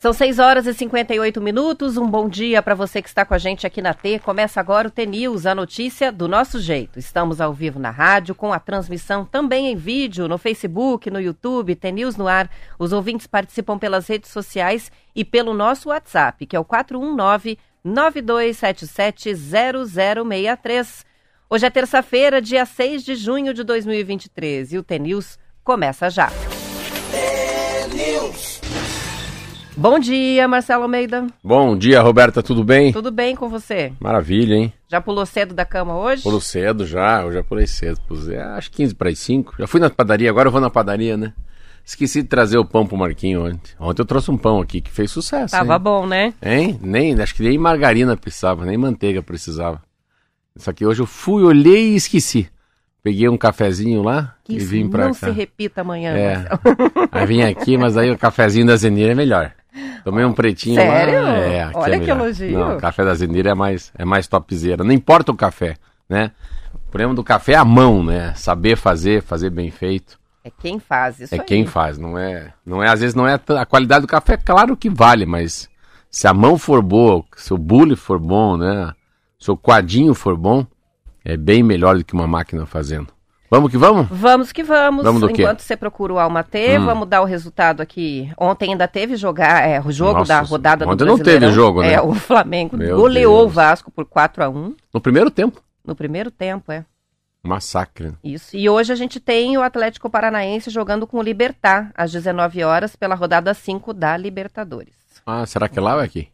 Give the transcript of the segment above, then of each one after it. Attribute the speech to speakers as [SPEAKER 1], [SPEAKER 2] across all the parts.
[SPEAKER 1] São 6 horas e 58 minutos. Um bom dia para você que está com a gente aqui na T. Começa agora o T-News, a notícia do nosso jeito. Estamos ao vivo na rádio, com a transmissão também em vídeo, no Facebook, no YouTube, T-News no ar. Os ouvintes participam pelas redes sociais e pelo nosso WhatsApp, que é o 419 9277 0063. Hoje é terça-feira, dia 6 de junho de 2023 e o T-News começa já. T-News. Bom dia, Marcelo Almeida.
[SPEAKER 2] Bom dia, Roberta, tudo bem?
[SPEAKER 1] Tudo bem com você?
[SPEAKER 2] Maravilha, hein?
[SPEAKER 1] Já pulou cedo da cama hoje?
[SPEAKER 2] Pulou cedo já, eu já pulei cedo. Pulei, acho 15 para as 5. Já fui na padaria, agora eu vou na padaria, né? Esqueci de trazer o pão pro Marquinho ontem. Ontem eu trouxe um pão aqui que fez sucesso.
[SPEAKER 1] Tava
[SPEAKER 2] hein?
[SPEAKER 1] bom, né?
[SPEAKER 2] Hein? Nem, acho que nem margarina precisava, nem manteiga precisava. Só que hoje eu fui, olhei e esqueci. Peguei um cafezinho lá
[SPEAKER 1] que
[SPEAKER 2] e vim pra
[SPEAKER 1] não
[SPEAKER 2] cá.
[SPEAKER 1] se repita amanhã.
[SPEAKER 2] É. Aí vim aqui, mas aí o cafezinho da Zenira é melhor. Tomei um pretinho
[SPEAKER 1] Sério?
[SPEAKER 2] lá. É,
[SPEAKER 1] Olha
[SPEAKER 2] é
[SPEAKER 1] que elogio.
[SPEAKER 2] Não, o café da Zenira é mais, é mais topzera. Não importa o café, né? O problema do café é a mão, né? Saber fazer, fazer bem feito.
[SPEAKER 1] É quem faz isso
[SPEAKER 2] é
[SPEAKER 1] aí.
[SPEAKER 2] quem faz, não é, não é, às vezes não é a qualidade do café, claro que vale, mas se a mão for boa, se o bule for bom, né? Se o quadinho for bom, é bem melhor do que uma máquina fazendo. Vamos que vamos?
[SPEAKER 1] Vamos que vamos.
[SPEAKER 2] Vamos?
[SPEAKER 1] Enquanto você procura o Alma T,
[SPEAKER 2] Hum.
[SPEAKER 1] vamos dar o resultado aqui. Ontem ainda teve jogar, é, o jogo
[SPEAKER 2] Nossa,
[SPEAKER 1] da rodada do
[SPEAKER 2] ontem não teve jogo, né?
[SPEAKER 1] É, o Flamengo
[SPEAKER 2] Meu
[SPEAKER 1] goleou
[SPEAKER 2] Deus.
[SPEAKER 1] o Vasco por 4 a 1
[SPEAKER 2] No primeiro tempo.
[SPEAKER 1] no primeiro tempo, é.
[SPEAKER 2] Massacre.
[SPEAKER 1] Isso. E hoje a gente tem o Atlético Paranaense jogando com o Libertar às 19 horas pela rodada 5 da Libertadores.
[SPEAKER 2] Ah, será que é lá ou é aqui?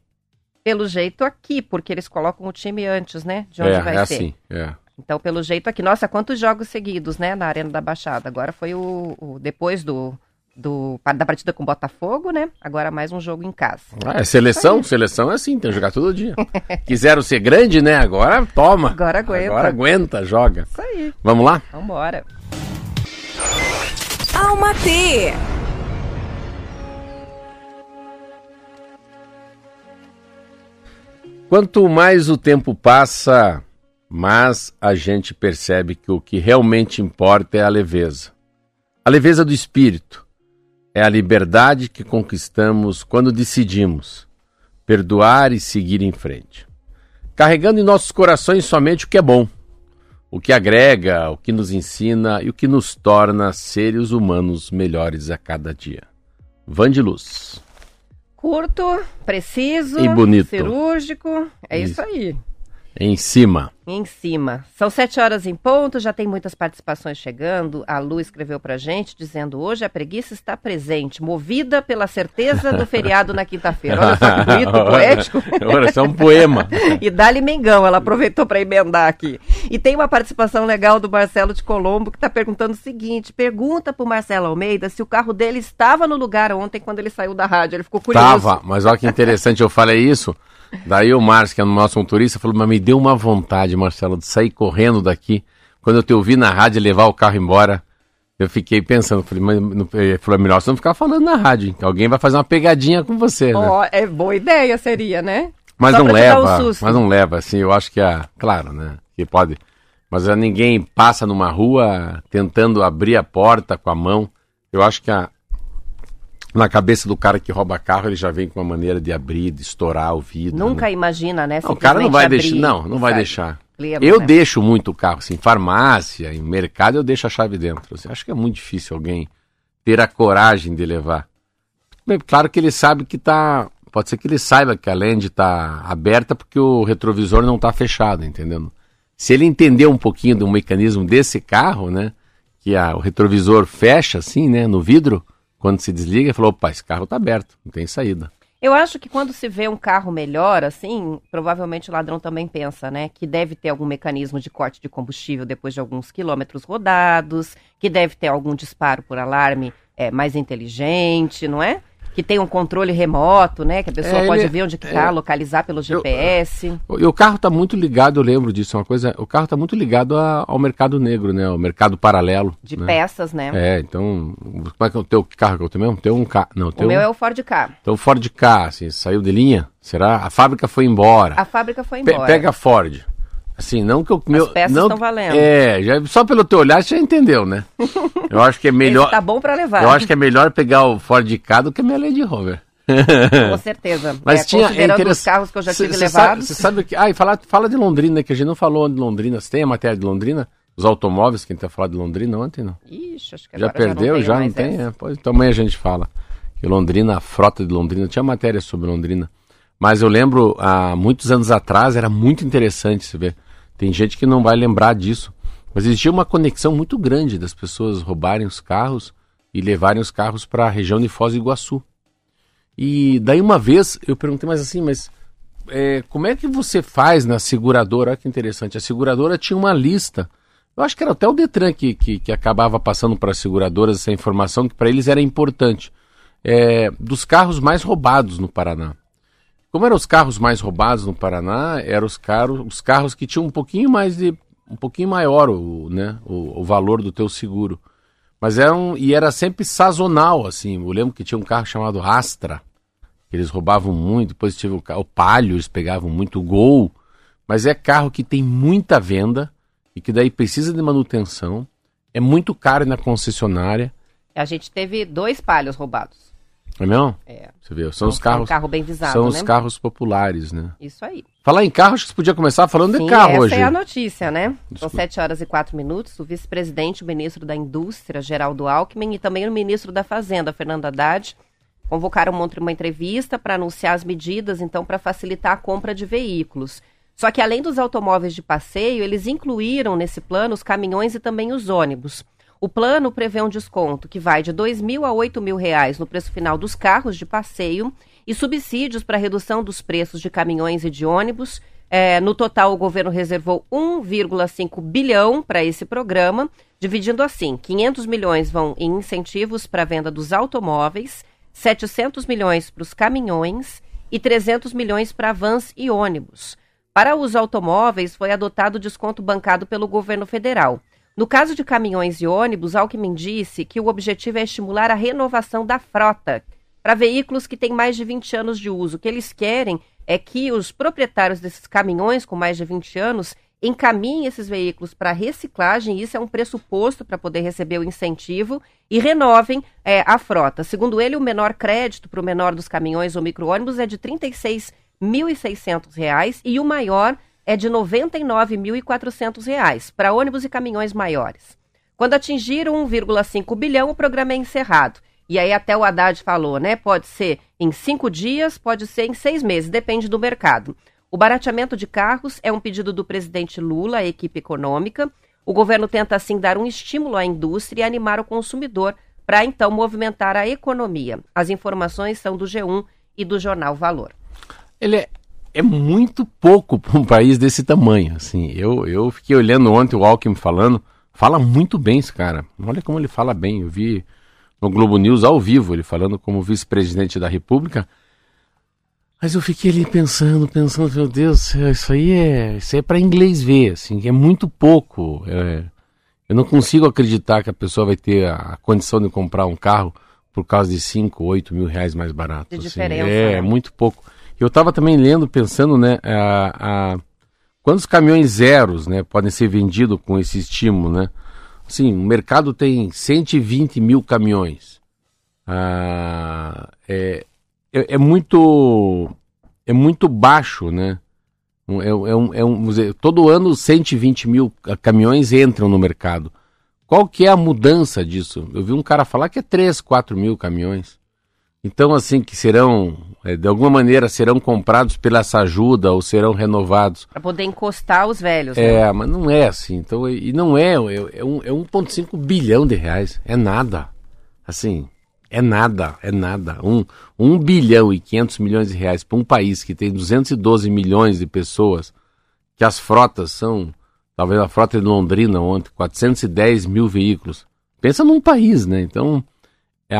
[SPEAKER 1] Pelo jeito aqui, porque eles colocam o time antes, né? De onde
[SPEAKER 2] é,
[SPEAKER 1] vai
[SPEAKER 2] é
[SPEAKER 1] ser.
[SPEAKER 2] assim. É.
[SPEAKER 1] Então, pelo jeito aqui, nossa, quantos jogos seguidos, né, na Arena da Baixada. Agora foi o, o- depois do, do da partida com o Botafogo, né? Agora mais um jogo em casa.
[SPEAKER 2] Ah, é seleção, seleção é assim, tem que jogar todo dia. Quiseram ser grande, né? Agora toma.
[SPEAKER 1] Agora aguenta.
[SPEAKER 2] Agora aguenta, joga.
[SPEAKER 1] Isso aí.
[SPEAKER 2] Vamos lá?
[SPEAKER 1] Vambora.
[SPEAKER 3] Alma T.
[SPEAKER 2] Quanto mais o tempo passa, mais a gente percebe que o que realmente importa é a leveza. A leveza do espírito. É a liberdade que conquistamos quando decidimos perdoar e seguir em frente. Carregando em nossos corações somente o que é bom, o que agrega, o que nos ensina e o que nos torna seres humanos melhores a cada dia. Van de Luz.
[SPEAKER 1] Curto, preciso,
[SPEAKER 2] E bonito.
[SPEAKER 1] cirúrgico. É isso,
[SPEAKER 2] Isso.
[SPEAKER 1] aí.
[SPEAKER 2] Em cima.
[SPEAKER 1] Em cima. São sete horas em ponto, já tem muitas participações chegando. A Lu escreveu pra gente dizendo: hoje a preguiça está presente, movida pela certeza do feriado na quinta-feira. Olha só que bonito, poético.
[SPEAKER 2] Olha, isso é um poema.
[SPEAKER 1] E Dali Mengão, ela aproveitou para emendar aqui. E tem uma participação legal do Marcelo de Colombo que está perguntando o seguinte: pergunta pro Marcelo Almeida se o carro dele estava no lugar ontem quando ele saiu da rádio. Ele ficou curioso.
[SPEAKER 2] Tava, mas olha que interessante, eu falei isso. Daí o Márcio, que é o nosso motorista, falou: Mas me deu uma vontade, Marcelo, de sair correndo daqui. Quando eu te ouvi na rádio levar o carro embora, eu fiquei pensando. Falei, mas não- ele falou: "É melhor você não ficar falando na rádio, hein? que alguém vai fazer uma pegadinha com você. né?"
[SPEAKER 1] Ó, é boa ideia, seria, né?
[SPEAKER 2] Mas
[SPEAKER 1] Só
[SPEAKER 2] não
[SPEAKER 1] um
[SPEAKER 2] leva,
[SPEAKER 1] susto.
[SPEAKER 2] mas não leva, assim, eu acho que a. Claro, né? Que pode. Mas ah, ninguém passa numa rua tentando abrir a porta com a mão. Eu acho que a. Na cabeça do cara que rouba carro, ele já vem com uma maneira de abrir, de estourar o vidro.
[SPEAKER 1] Nunca
[SPEAKER 2] né?
[SPEAKER 1] imagina, né?
[SPEAKER 2] Não, o cara não vai deixar. Não, não vai deixar. Eu
[SPEAKER 1] né?
[SPEAKER 2] deixo muito o carro, assim, farmácia, em mercado, eu deixo a chave dentro. assim. acho que é muito difícil alguém ter a coragem de levar. Bem, claro que ele sabe que tá. Pode ser que ele saiba que a lente está aberta porque o retrovisor não está fechado, entendendo? Se ele entender um pouquinho do mecanismo desse carro, né? Que a- o retrovisor fecha assim, né? No vidro, quando se desliga, ele falou: opa, esse carro está aberto, não tem saída.
[SPEAKER 1] Eu acho que quando se vê um carro melhor, assim, provavelmente o ladrão também pensa, né? Que deve ter algum mecanismo de corte de combustível depois de alguns quilômetros rodados, que deve ter algum disparo por alarme é, mais inteligente, não é? Que tem um controle remoto, né? Que a pessoa
[SPEAKER 2] É,
[SPEAKER 1] pode
[SPEAKER 2] ele-
[SPEAKER 1] ver onde que
[SPEAKER 2] é.
[SPEAKER 1] tá, localizar pelo GPS.
[SPEAKER 2] E o carro está muito ligado, eu lembro disso, é uma coisa. O carro está muito ligado a- ao mercado negro, né? Ao mercado paralelo.
[SPEAKER 1] De
[SPEAKER 2] né?
[SPEAKER 1] peças, né?
[SPEAKER 2] É, então. Como é que é o teu carro que eu tenho mesmo? Tem um carro. Não,
[SPEAKER 1] O meu
[SPEAKER 2] um,
[SPEAKER 1] é o Ford Ka.
[SPEAKER 2] tem um Ford K, assim, saiu de linha? Será? A fábrica foi embora.
[SPEAKER 1] A fábrica foi
[SPEAKER 2] Pe-
[SPEAKER 1] embora.
[SPEAKER 2] pega a Ford. Assim, não que o meu.
[SPEAKER 1] peças
[SPEAKER 2] não,
[SPEAKER 1] estão valendo.
[SPEAKER 2] É, já, só pelo teu olhar você já entendeu, né? Eu acho que é melhor.
[SPEAKER 1] Esse tá bom pra levar.
[SPEAKER 2] Eu acho que é melhor pegar o Ford K do que a minha Land Rover.
[SPEAKER 1] Com certeza.
[SPEAKER 2] Mas
[SPEAKER 1] é,
[SPEAKER 2] tinha, é interess-
[SPEAKER 1] os carros que eu já tive
[SPEAKER 2] cê
[SPEAKER 1] levados.
[SPEAKER 2] Sabe, você sabe que. Ah, e fala, fala de Londrina, que a gente não falou de Londrina. Você tem a matéria de Londrina? Os automóveis, quem tá falando de Londrina ontem, não?
[SPEAKER 1] Ixi, acho que
[SPEAKER 2] Já perdeu? Já não tem?
[SPEAKER 1] essa.
[SPEAKER 2] É, pois, então amanhã a gente fala. Que Londrina, a frota de Londrina, tinha matéria sobre Londrina. Mas eu lembro, há muitos anos atrás, era muito interessante se ver. Tem gente que não vai lembrar disso. Mas existia uma conexão muito grande das pessoas roubarem os carros e levarem os carros para a região de Foz do Iguaçu. E daí uma vez eu perguntei, mas assim, mas é, como é que você faz na seguradora? Olha que interessante. A seguradora tinha uma lista. Eu acho que era até o Detran que, que, que acabava passando para as seguradoras essa informação que para eles era importante. É, dos carros mais roubados no Paraná. Como eram os carros mais roubados no Paraná, eram os carros, os carros que tinham um pouquinho mais de. um pouquinho maior o, né, o, o valor do teu seguro. Mas eram. E era sempre sazonal, assim. Eu lembro que tinha um carro chamado Astra, que eles roubavam muito, depois tive o, o Palio, eles pegavam muito Gol. Mas é carro que tem muita venda e que daí precisa de manutenção. É muito caro na concessionária.
[SPEAKER 1] A gente teve dois palhos roubados.
[SPEAKER 2] É mesmo?
[SPEAKER 1] É.
[SPEAKER 2] Você vê, são os
[SPEAKER 1] Foi um
[SPEAKER 2] carros.
[SPEAKER 1] carro bem visado,
[SPEAKER 2] são
[SPEAKER 1] né?
[SPEAKER 2] os carros populares, né?
[SPEAKER 1] Isso aí.
[SPEAKER 2] Falar em carro, acho que você podia começar falando
[SPEAKER 1] Sim,
[SPEAKER 2] de carro
[SPEAKER 1] essa
[SPEAKER 2] hoje.
[SPEAKER 1] é a notícia, né? São
[SPEAKER 2] Desculpa.
[SPEAKER 1] 7 horas e 4 minutos. O vice-presidente, o ministro da Indústria, Geraldo Alckmin, e também o ministro da Fazenda, Fernando Haddad, convocaram uma entrevista para anunciar as medidas, então, para facilitar a compra de veículos. Só que, além dos automóveis de passeio, eles incluíram nesse plano os caminhões e também os ônibus. O plano prevê um desconto que vai de R$ 2 mil a 8 mil reais no preço final dos carros de passeio e subsídios para redução dos preços de caminhões e de ônibus. É, no total, o governo reservou 1,5 bilhão para esse programa, dividindo assim: 500 milhões vão em incentivos para a venda dos automóveis, 700 milhões para os caminhões e 300 milhões para vans e ônibus. Para os automóveis, foi adotado o desconto bancado pelo governo federal. No caso de caminhões e ônibus, Alckmin disse que o objetivo é estimular a renovação da frota para veículos que têm mais de 20 anos de uso. O que eles querem é que os proprietários desses caminhões com mais de 20 anos encaminhem esses veículos para reciclagem, isso é um pressuposto para poder receber o incentivo, e renovem é, a frota. Segundo ele, o menor crédito para o menor dos caminhões ou micro-ônibus é de R$ 36.600 e o maior é de R$ 99.400 para ônibus e caminhões maiores. Quando atingir 1,5 bilhão, o programa é encerrado. E aí até o Haddad falou, né? Pode ser em cinco dias, pode ser em seis meses, depende do mercado. O barateamento de carros é um pedido do presidente Lula, à equipe econômica. O governo tenta, assim, dar um estímulo à indústria e animar o consumidor para, então, movimentar a economia. As informações são do G1 e do jornal Valor.
[SPEAKER 2] Ele é, é muito pouco para um país desse tamanho. Assim, eu, eu fiquei olhando ontem o Alckmin falando. Fala muito bem esse cara. Olha como ele fala bem. Eu vi no Globo News ao vivo ele falando como vice-presidente da República. Mas eu fiquei ali pensando, pensando, meu Deus, isso aí é, isso aí é para inglês ver, assim, é muito pouco. É, eu não consigo acreditar que a pessoa vai ter a condição de comprar um carro por causa de 5, 8 mil reais mais barato.
[SPEAKER 1] De
[SPEAKER 2] assim.
[SPEAKER 1] diferença,
[SPEAKER 2] É,
[SPEAKER 1] né?
[SPEAKER 2] muito pouco. Eu estava também lendo, pensando, né, a, a, quantos caminhões zeros, né, podem ser vendidos com esse estímulo, né? Assim, o mercado tem 120 mil caminhões. Ah, é, é, é muito é muito baixo, né? É, é um, é um, dizer, todo ano 120 mil caminhões entram no mercado. Qual que é a mudança disso? Eu vi um cara falar que é 3, 4 mil caminhões. Então, assim, que serão, de alguma maneira, serão comprados pela essa ajuda ou serão renovados.
[SPEAKER 1] Para poder encostar os velhos. né?
[SPEAKER 2] É, mas não é assim. Então, e não é, é, é, um, é 1,5 bilhão de reais. É nada. Assim, é nada, é nada. Um, 1 bilhão e 500 milhões de reais para um país que tem 212 milhões de pessoas, que as frotas são, talvez a frota de Londrina ontem, 410 mil veículos. Pensa num país, né? Então, é,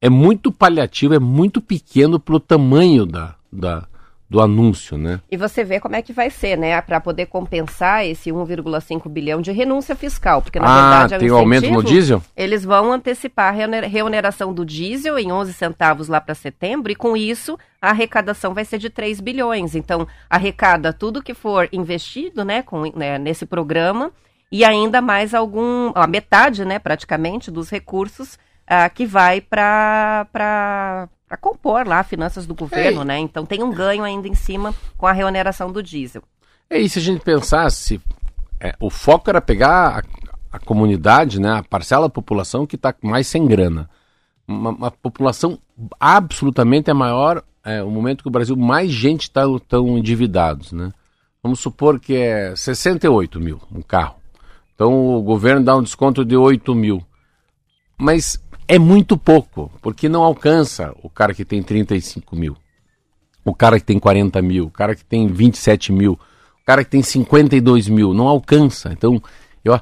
[SPEAKER 2] é muito paliativo, é muito pequeno pro tamanho da, da, do anúncio, né?
[SPEAKER 1] E você vê como é que vai ser, né? Para poder compensar esse 1,5 bilhão de renúncia fiscal. Porque, na
[SPEAKER 2] ah,
[SPEAKER 1] verdade, é um
[SPEAKER 2] tem o aumento no diesel?
[SPEAKER 1] Eles vão antecipar a reoner- reoneração do diesel em 11 centavos lá para setembro, e com isso a arrecadação vai ser de 3 bilhões. Então, arrecada tudo que for investido né, com, né, nesse programa e ainda mais algum, a metade, né, praticamente, dos recursos ah, que vai para para compor lá finanças do governo, é. né? Então tem um ganho ainda em cima com a reoneração do diesel.
[SPEAKER 2] É isso, se a gente pensasse, é, o foco era pegar a, a, comunidade, né, a parcela da população que está mais sem grana. Uma, uma, população absolutamente é maior, é o momento que o Brasil mais gente está tão endividados, né? Vamos supor que é 68 mil um carro. Então o governo dá um desconto de 8 mil. Mas é muito pouco, porque não alcança o cara que tem 35 mil, o cara que tem 40 mil, o cara que tem 27 mil, o cara que tem 52 mil, não alcança. Então, eu.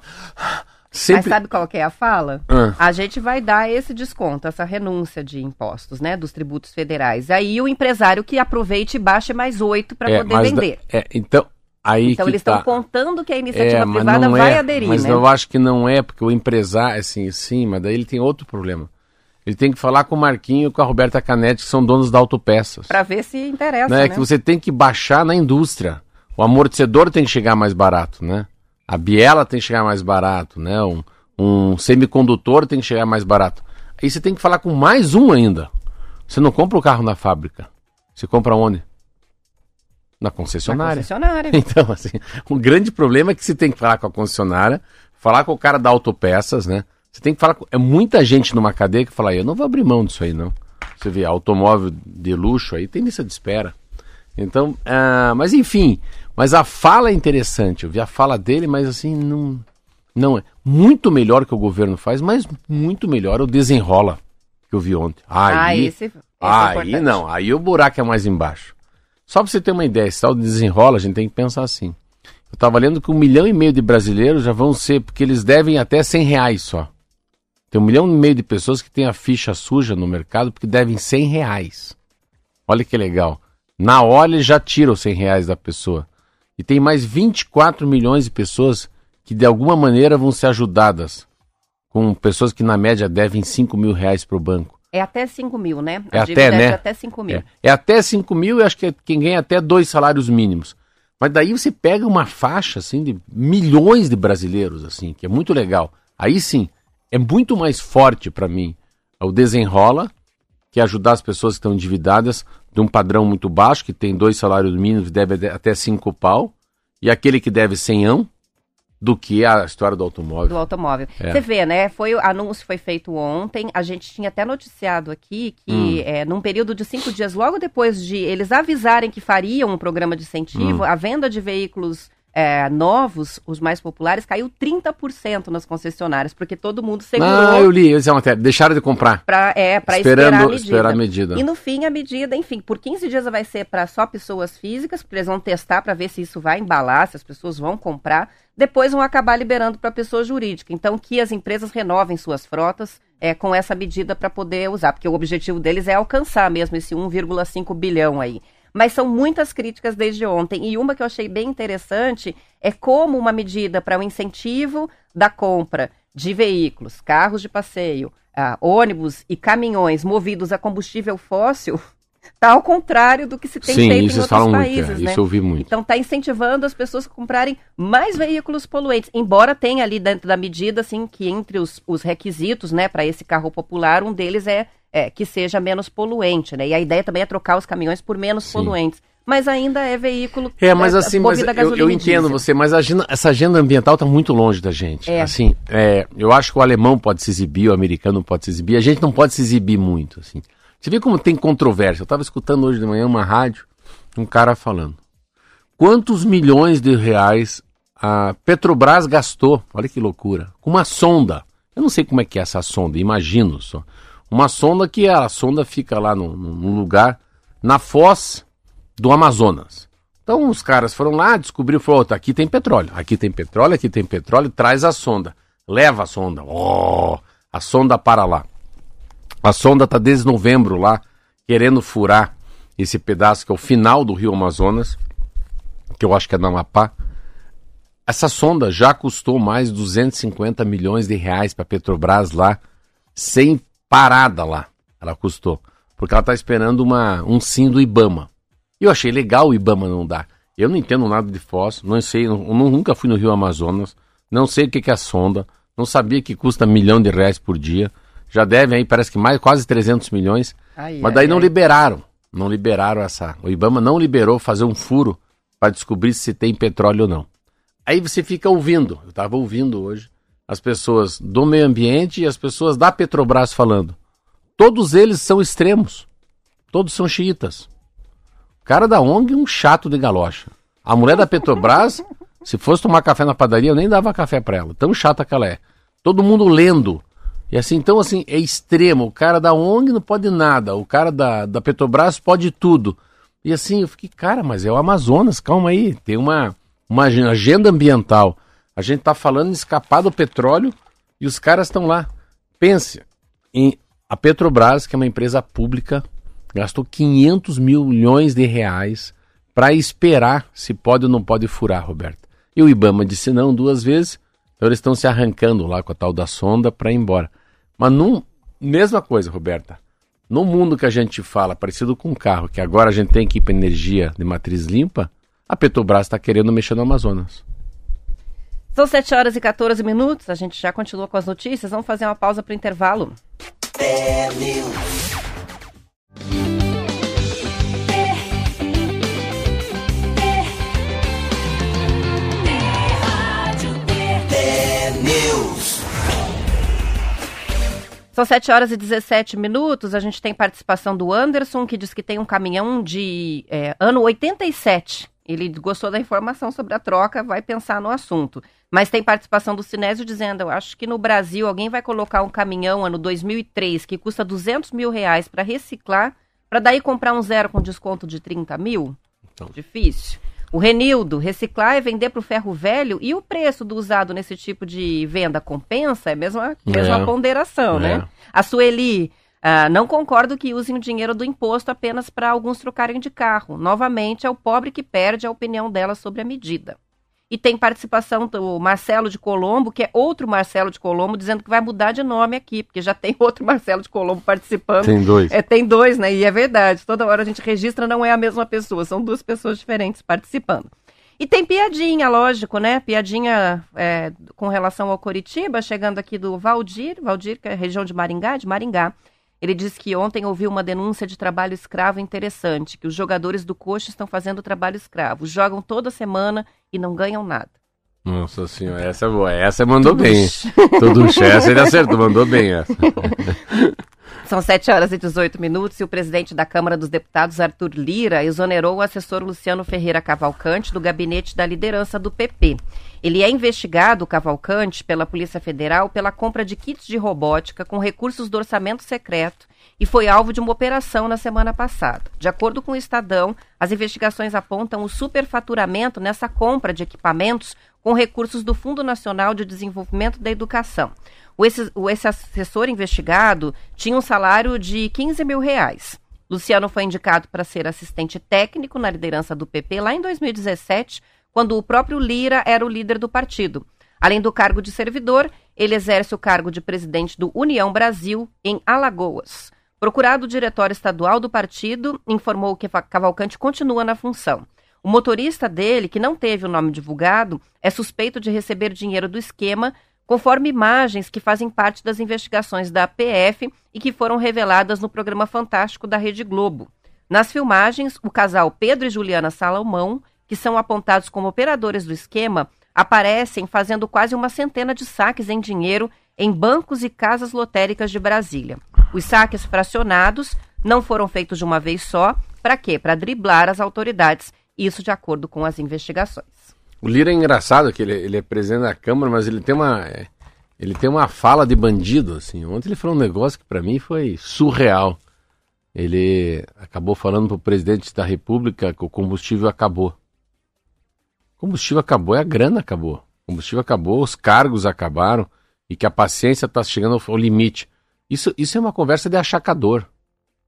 [SPEAKER 1] Sempre... Mas sabe qual que é a fala? Ah. A gente vai dar esse desconto, essa renúncia de impostos, né, dos tributos federais. Aí o empresário que aproveite e baixe mais oito para é, poder vender.
[SPEAKER 2] Da... É, então, Aí
[SPEAKER 1] então eles estão
[SPEAKER 2] tá.
[SPEAKER 1] contando que a iniciativa é, privada vai
[SPEAKER 2] é,
[SPEAKER 1] aderir,
[SPEAKER 2] mas
[SPEAKER 1] né?
[SPEAKER 2] eu acho que não é, porque o empresário, assim, sim, mas daí ele tem outro problema. Ele tem que falar com o Marquinho e com a Roberta Canetti, que são donos da Autopeças.
[SPEAKER 1] Para ver se interessa,
[SPEAKER 2] né? né? que você tem que baixar na indústria. O amortecedor tem que chegar mais barato, né? A biela tem que chegar mais barato, né? Um, um semicondutor tem que chegar mais barato. Aí você tem que falar com mais um ainda. Você não compra o carro na fábrica. Você compra onde? Na concessionária. Na
[SPEAKER 1] concessionária.
[SPEAKER 2] Então, assim, o grande problema é que você tem que falar com a concessionária, falar com o cara da autopeças, né? Você tem que falar com... É muita gente numa cadeia que fala, eu não vou abrir mão disso aí, não. Você vê, automóvel de luxo aí, tem lista de espera. Então, uh, mas enfim, mas a fala é interessante. Eu vi a fala dele, mas assim, não, não é. Muito melhor que o governo faz, mas muito melhor o desenrola que eu vi ontem. Aí,
[SPEAKER 1] ah, esse, esse
[SPEAKER 2] é aí é não, aí o buraco é mais embaixo. Só para você ter uma ideia, esse tal de desenrola, a gente tem que pensar assim. Eu estava lendo que um milhão e meio de brasileiros já vão ser, porque eles devem até 100 reais só. Tem um milhão e meio de pessoas que têm a ficha suja no mercado porque devem 100 reais. Olha que legal. Na hora já tira os 100 reais da pessoa. E tem mais 24 milhões de pessoas que de alguma maneira vão ser ajudadas. Com pessoas que na média devem 5 mil reais para o banco.
[SPEAKER 1] É até 5 mil, né?
[SPEAKER 2] A é até, né? É
[SPEAKER 1] até 5 mil.
[SPEAKER 2] É, é até 5 mil e acho que é quem ganha até dois salários mínimos. Mas daí você pega uma faixa, assim, de milhões de brasileiros, assim, que é muito legal. Aí sim, é muito mais forte para mim o desenrola, que é ajudar as pessoas que estão endividadas de um padrão muito baixo, que tem dois salários mínimos, deve até cinco pau, e aquele que deve senhão, do que a história do automóvel.
[SPEAKER 1] Do automóvel. É. Você vê, né? Foi, o anúncio foi feito ontem. A gente tinha até noticiado aqui que, hum. é, num período de cinco dias, logo depois de eles avisarem que fariam um programa de incentivo, hum. a venda de veículos é, novos, os mais populares, caiu 30% nas concessionárias, porque todo mundo segurou.
[SPEAKER 2] Ah, eu li, eles até deixaram de comprar.
[SPEAKER 1] Pra, é, para esperar a medida.
[SPEAKER 2] esperar a medida.
[SPEAKER 1] E no fim, a medida, enfim, por 15 dias vai ser para só pessoas físicas, porque eles vão testar para ver se isso vai embalar, se as pessoas vão comprar. Depois vão acabar liberando para pessoa jurídica. Então, que as empresas renovem suas frotas é, com essa medida para poder usar, porque o objetivo deles é alcançar mesmo esse 1,5 bilhão aí. Mas são muitas críticas desde ontem. E uma que eu achei bem interessante é como uma medida para o incentivo da compra de veículos, carros de passeio, ah, ônibus e caminhões movidos a combustível fóssil Está ao contrário do que se tem
[SPEAKER 2] Sim,
[SPEAKER 1] feito
[SPEAKER 2] em outros países, muito, é,
[SPEAKER 1] né?
[SPEAKER 2] Isso eu ouvi muito.
[SPEAKER 1] Então está incentivando as pessoas a comprarem mais veículos poluentes, embora tenha ali dentro da medida, assim, que entre os, os requisitos, né, para esse carro popular, um deles é é, que seja menos poluente, né? E a ideia também é trocar os caminhões por menos Sim. poluentes. Mas ainda é veículo.
[SPEAKER 2] É, mas é, assim, mas eu, eu entendo você, mas agenda, essa agenda ambiental está muito longe da gente. É. Assim, é, eu acho que o alemão pode se exibir, o americano pode se exibir, a gente não pode se exibir muito, assim. Você vê como tem controvérsia. Eu estava escutando hoje de manhã uma rádio, um cara falando. Quantos milhões de reais a Petrobras gastou, olha que loucura, com uma sonda. Eu não sei como é que é essa sonda, imagino só. Uma sonda que a sonda fica lá num, num lugar na foz do Amazonas. Então os caras foram lá, descobriram, falou, tá, aqui tem petróleo, aqui tem petróleo, aqui tem petróleo, traz a sonda, leva a sonda, oh, a sonda para lá. A sonda está desde novembro lá, querendo furar esse pedaço que é o final do Rio Amazonas, que eu acho que é na Amapá. Essa sonda já custou mais de 250 milhões de reais para a Petrobras lá, sem parada lá. Ela custou. Porque ela está esperando uma, um sim do Ibama. E eu achei legal o Ibama não dar. Eu não entendo nada de fóssil, não sei, não, nunca fui no Rio Amazonas, não sei o que, que é a sonda, não sabia que custa milhão de reais por dia. Já devem aí, parece que mais quase 300 milhões. Ai, mas daí ai, não ai. liberaram. Não liberaram essa. O Ibama não liberou fazer um furo para descobrir se tem petróleo ou não. Aí você fica ouvindo. Eu estava ouvindo hoje as pessoas do meio ambiente e as pessoas da Petrobras falando. Todos eles são extremos. Todos são xiitas. O cara da ONG é um chato de galocha. A mulher da Petrobras, se fosse tomar café na padaria, eu nem dava café para ela. Tão chata que ela é. Todo mundo lendo. E assim, então assim, é extremo. O cara da ONG não pode nada. O cara da, da Petrobras pode tudo. E assim, eu fiquei, cara, mas é o Amazonas, calma aí. Tem uma, uma agenda ambiental. A gente está falando em escapar do petróleo e os caras estão lá. Pense em a Petrobras, que é uma empresa pública, gastou 500 milhões de reais para esperar se pode ou não pode furar, Roberto. E o Ibama disse não duas vezes, então eles estão se arrancando lá com a tal da sonda para ir embora. Mas num, mesma coisa, Roberta. No mundo que a gente fala, parecido com um carro, que agora a gente tem que ir para energia de matriz limpa, a Petrobras está querendo mexer no Amazonas.
[SPEAKER 1] São 7 horas e 14 minutos, a gente já continua com as notícias, vamos fazer uma pausa para o intervalo. São 7 horas e 17 minutos. A gente tem participação do Anderson, que diz que tem um caminhão de é, ano 87. Ele gostou da informação sobre a troca, vai pensar no assunto. Mas tem participação do Sinésio dizendo: eu acho que no Brasil alguém vai colocar um caminhão ano 2003 que custa 200 mil reais para reciclar, para daí comprar um zero com desconto de 30 mil? Então. Difícil. O Renildo, reciclar é vender para o ferro velho e o preço do usado nesse tipo de venda compensa? É a mesma, mesma é. ponderação, né? é. né? A Sueli, uh, não concordo que usem o dinheiro do imposto apenas para alguns trocarem de carro. Novamente, é o pobre que perde a opinião dela sobre a medida. E tem participação do Marcelo de Colombo, que é outro Marcelo de Colombo, dizendo que vai mudar de nome aqui, porque já tem outro Marcelo de Colombo participando.
[SPEAKER 2] Tem dois.
[SPEAKER 1] É, tem dois, né? E é verdade. Toda hora a gente registra, não é a mesma pessoa, são duas pessoas diferentes participando. E tem piadinha, lógico, né? Piadinha é, com relação ao Coritiba, chegando aqui do Valdir, Valdir, que é região de Maringá, de Maringá. Ele disse que ontem ouviu uma denúncia de trabalho escravo interessante, que os jogadores do Coxa estão fazendo trabalho escravo. Jogam toda semana e não ganham nada.
[SPEAKER 2] Nossa senhora, essa é boa. Essa mandou Tudo bem. Tudo essa ele acertou, mandou bem essa.
[SPEAKER 1] São 7 horas e 18 minutos e o presidente da Câmara dos Deputados, Arthur Lira, exonerou o assessor Luciano Ferreira Cavalcante do gabinete da liderança do PP. Ele é investigado, Cavalcante, pela Polícia Federal pela compra de kits de robótica com recursos do orçamento secreto e foi alvo de uma operação na semana passada. De acordo com o Estadão, as investigações apontam o superfaturamento nessa compra de equipamentos com recursos do Fundo Nacional de Desenvolvimento da Educação. O esse, o esse assessor investigado tinha um salário de 15 mil reais. Luciano foi indicado para ser assistente técnico na liderança do PP lá em 2017, quando o próprio Lira era o líder do partido. Além do cargo de servidor, ele exerce o cargo de presidente do União Brasil em Alagoas. Procurado o diretório estadual do partido, informou que Cavalcante continua na função. O motorista dele, que não teve o nome divulgado, é suspeito de receber dinheiro do esquema conforme imagens que fazem parte das investigações da PF e que foram reveladas no programa Fantástico da Rede Globo. Nas filmagens, o casal Pedro e Juliana Salomão, que são apontados como operadores do esquema, aparecem fazendo quase uma centena de saques em dinheiro em bancos e casas lotéricas de Brasília. Os saques fracionados não foram feitos de uma vez só. Para quê? Para driblar as autoridades. Isso de acordo com as investigações.
[SPEAKER 2] O Lira é engraçado que ele, ele é presidente da Câmara, mas ele tem uma é, ele tem uma fala de bandido assim. Ontem ele falou um negócio que para mim foi surreal. Ele acabou falando para o presidente da República que o combustível acabou. O combustível acabou, é a grana acabou. O combustível acabou, os cargos acabaram e que a paciência está chegando ao limite. Isso, isso é uma conversa de achacador.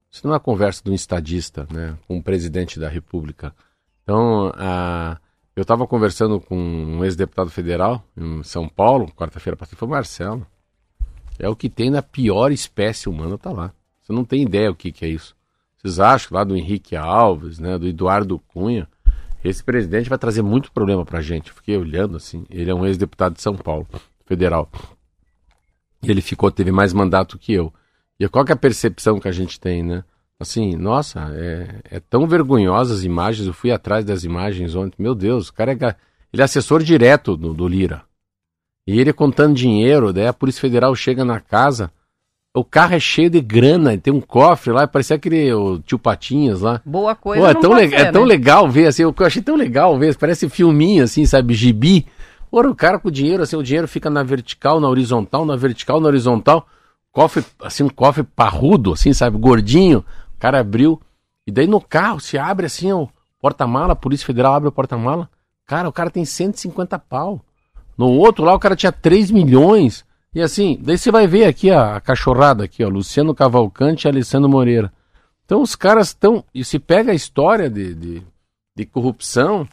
[SPEAKER 2] Isso não é uma conversa de um estadista, né, com o presidente da República. Então, a eu estava conversando com um ex-deputado federal em São Paulo, quarta-feira passada, foi o Marcelo. É o que tem na pior espécie humana, tá lá. Você não tem ideia o que, que é isso. Vocês acham que lá do Henrique Alves, né, do Eduardo Cunha, esse presidente vai trazer muito problema pra gente. fiquei olhando assim, ele é um ex-deputado de São Paulo, federal. E ele ficou, teve mais mandato que eu. E qual que é a percepção que a gente tem, né? Assim, nossa, é, é tão vergonhosa as imagens. Eu fui atrás das imagens ontem. Meu Deus, o cara é, ele é assessor direto do, do Lira. E ele contando dinheiro, daí a Polícia Federal chega na casa, o carro é cheio de grana, tem um cofre lá, parecia aquele o tio Patinhas lá.
[SPEAKER 1] Boa coisa.
[SPEAKER 2] Pô, é, tão ser, é tão né? legal ver, assim, eu achei tão legal ver, parece filminho, assim, sabe, gibi. Ora, o cara com o dinheiro, assim, o dinheiro fica na vertical, na horizontal, na vertical, na horizontal. Cofre, assim, um cofre parrudo, assim, sabe, gordinho. O cara abriu. E daí no carro se abre assim, o porta-mala, a Polícia Federal abre o porta-mala. Cara, o cara tem 150 pau. No outro lá o cara tinha 3 milhões. E assim, daí você vai ver aqui a, a cachorrada aqui, ó, Luciano Cavalcante e Alessandro Moreira. Então os caras estão. E se pega a história de, de, de corrupção,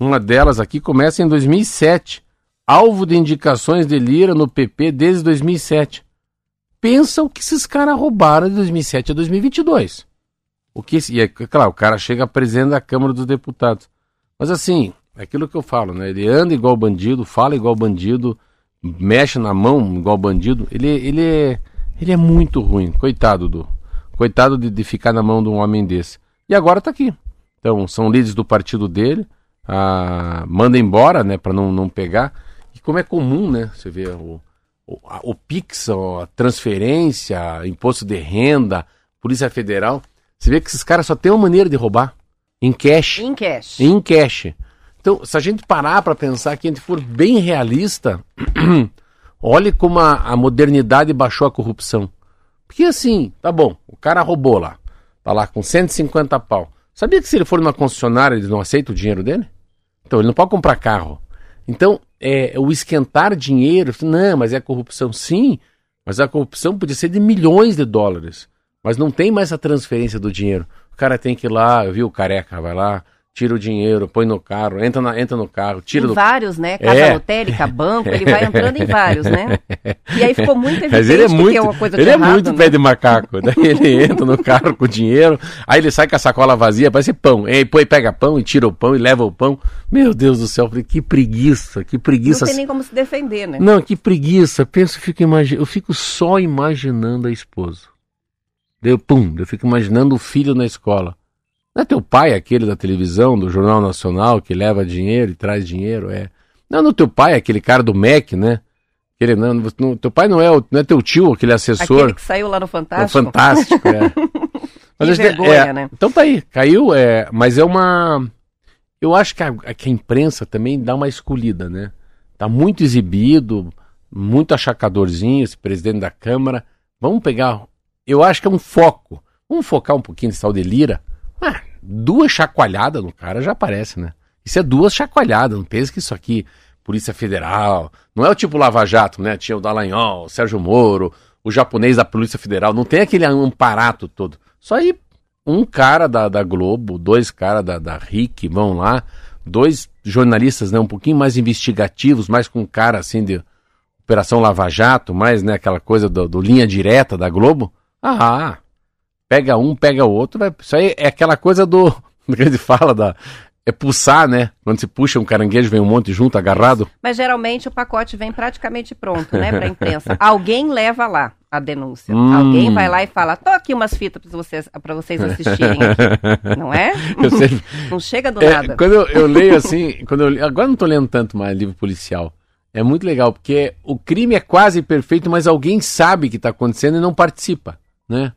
[SPEAKER 2] uma delas aqui começa em 2007. Alvo de indicações de Lira no PP desde 2007. Pensa o que esses caras roubaram de 2007 a 2022. O que, e é claro, o cara chega presidente da Câmara dos Deputados. Mas assim, é aquilo que eu falo, né? Ele anda igual bandido, fala igual bandido, mexe na mão igual bandido. Ele, ele, é, ele é muito ruim. Coitado do. Coitado de, de ficar na mão de um homem desse. E agora tá aqui. Então, são líderes do partido dele. Ah, manda embora, né? Para não, não pegar. E como é comum, né? Você vê o, o, a, o Pix, a transferência, imposto de renda, Polícia Federal. Você vê que esses caras só tem uma maneira de roubar. Em cash.
[SPEAKER 1] Em cash.
[SPEAKER 2] Em cash. Então, se a gente parar para pensar que a gente for bem realista, olhe como a, a, modernidade baixou a corrupção. Porque assim, tá bom, o cara roubou lá, tá lá com 150 pau. Sabia que se ele for numa concessionária, ele não aceita o dinheiro dele? Então, ele não pode comprar carro. Então, é, o esquentar dinheiro, não, mas é corrupção. Sim, mas a corrupção podia ser de milhões de dólares. Mas não tem mais a transferência do dinheiro. O cara tem que ir lá, viu, careca, vai lá, tira o dinheiro, põe no carro, entra, na, entra no carro, tira
[SPEAKER 1] em
[SPEAKER 2] do...
[SPEAKER 1] vários, né? Casa é. lotérica, banco, ele vai entrando em vários, né? E aí ficou muito evidente
[SPEAKER 2] Mas ele é muito,
[SPEAKER 1] que uma coisa
[SPEAKER 2] Ele é
[SPEAKER 1] errado,
[SPEAKER 2] muito
[SPEAKER 1] né?
[SPEAKER 2] pé de macaco. Daí ele entra no carro com o dinheiro, aí ele sai com a sacola vazia, parece pão. Aí põe, pega pão e tira o pão e leva o pão. Meu Deus do céu, que preguiça, que preguiça.
[SPEAKER 1] Não tem nem como se defender, né?
[SPEAKER 2] Não, que preguiça. Penso, fico imagi... eu fico só imaginando a esposa. Deu pum, eu fico imaginando o filho na escola. Não é teu pai aquele da televisão, do Jornal Nacional, que leva dinheiro e traz dinheiro? É. Não, no teu pai, aquele cara do MEC, né? Aquele, não, no, teu pai não é, não é teu tio, aquele assessor.
[SPEAKER 1] Aquele que saiu lá no Fantástico.
[SPEAKER 2] No Fantástico, é.
[SPEAKER 1] mas vergonha, é, né?
[SPEAKER 2] Então tá aí, caiu, é, mas é uma... Eu acho que a, que a imprensa também dá uma escolhida, né? Tá muito exibido, muito achacadorzinho esse presidente da Câmara. Vamos pegar... Eu acho que é um foco. Vamos focar um pouquinho nesse tal de Lira ah, duas chacoalhadas no cara já aparece, né? Isso é duas chacoalhadas, não pensa que isso aqui, Polícia Federal, não é o tipo Lava Jato, né? Tinha o Dallagnol, o Sérgio Moro, o japonês da Polícia Federal, não tem aquele amparato todo. Só aí um cara da, da Globo, dois caras da, da RIC vão lá, dois jornalistas né, um pouquinho mais investigativos, mais com cara assim de Operação Lava Jato, mais né, aquela coisa do, do linha direta da Globo. Ah, pega um, pega o outro. Vai... Isso aí é aquela coisa do. que a gente fala da. É pulsar, né? Quando se puxa um caranguejo, vem um monte junto, agarrado.
[SPEAKER 1] Mas geralmente o pacote vem praticamente pronto, né, pra imprensa. Alguém leva lá a denúncia. Hum. Alguém vai lá e fala: tô aqui umas fitas pra vocês, pra vocês assistirem aqui. não é? Sempre... não chega do
[SPEAKER 2] é,
[SPEAKER 1] nada.
[SPEAKER 2] Quando eu, eu leio assim, quando eu, agora não tô lendo tanto mais livro policial. É muito legal, porque o crime é quase perfeito, mas alguém sabe que está acontecendo e não participa, né?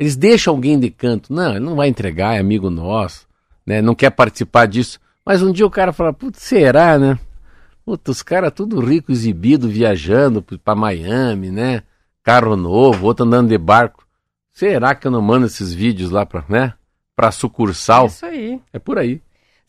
[SPEAKER 2] Eles deixam alguém de canto. Não, ele não vai entregar, é amigo nosso, né? Não quer participar disso. Mas um dia o cara fala, putz, será, né? Putz, os caras tudo rico, exibido, viajando para Miami, né? Carro novo, outro andando de barco. Será que eu não mando esses vídeos lá para, né? Para sucursal? É
[SPEAKER 1] isso aí.
[SPEAKER 2] É por aí.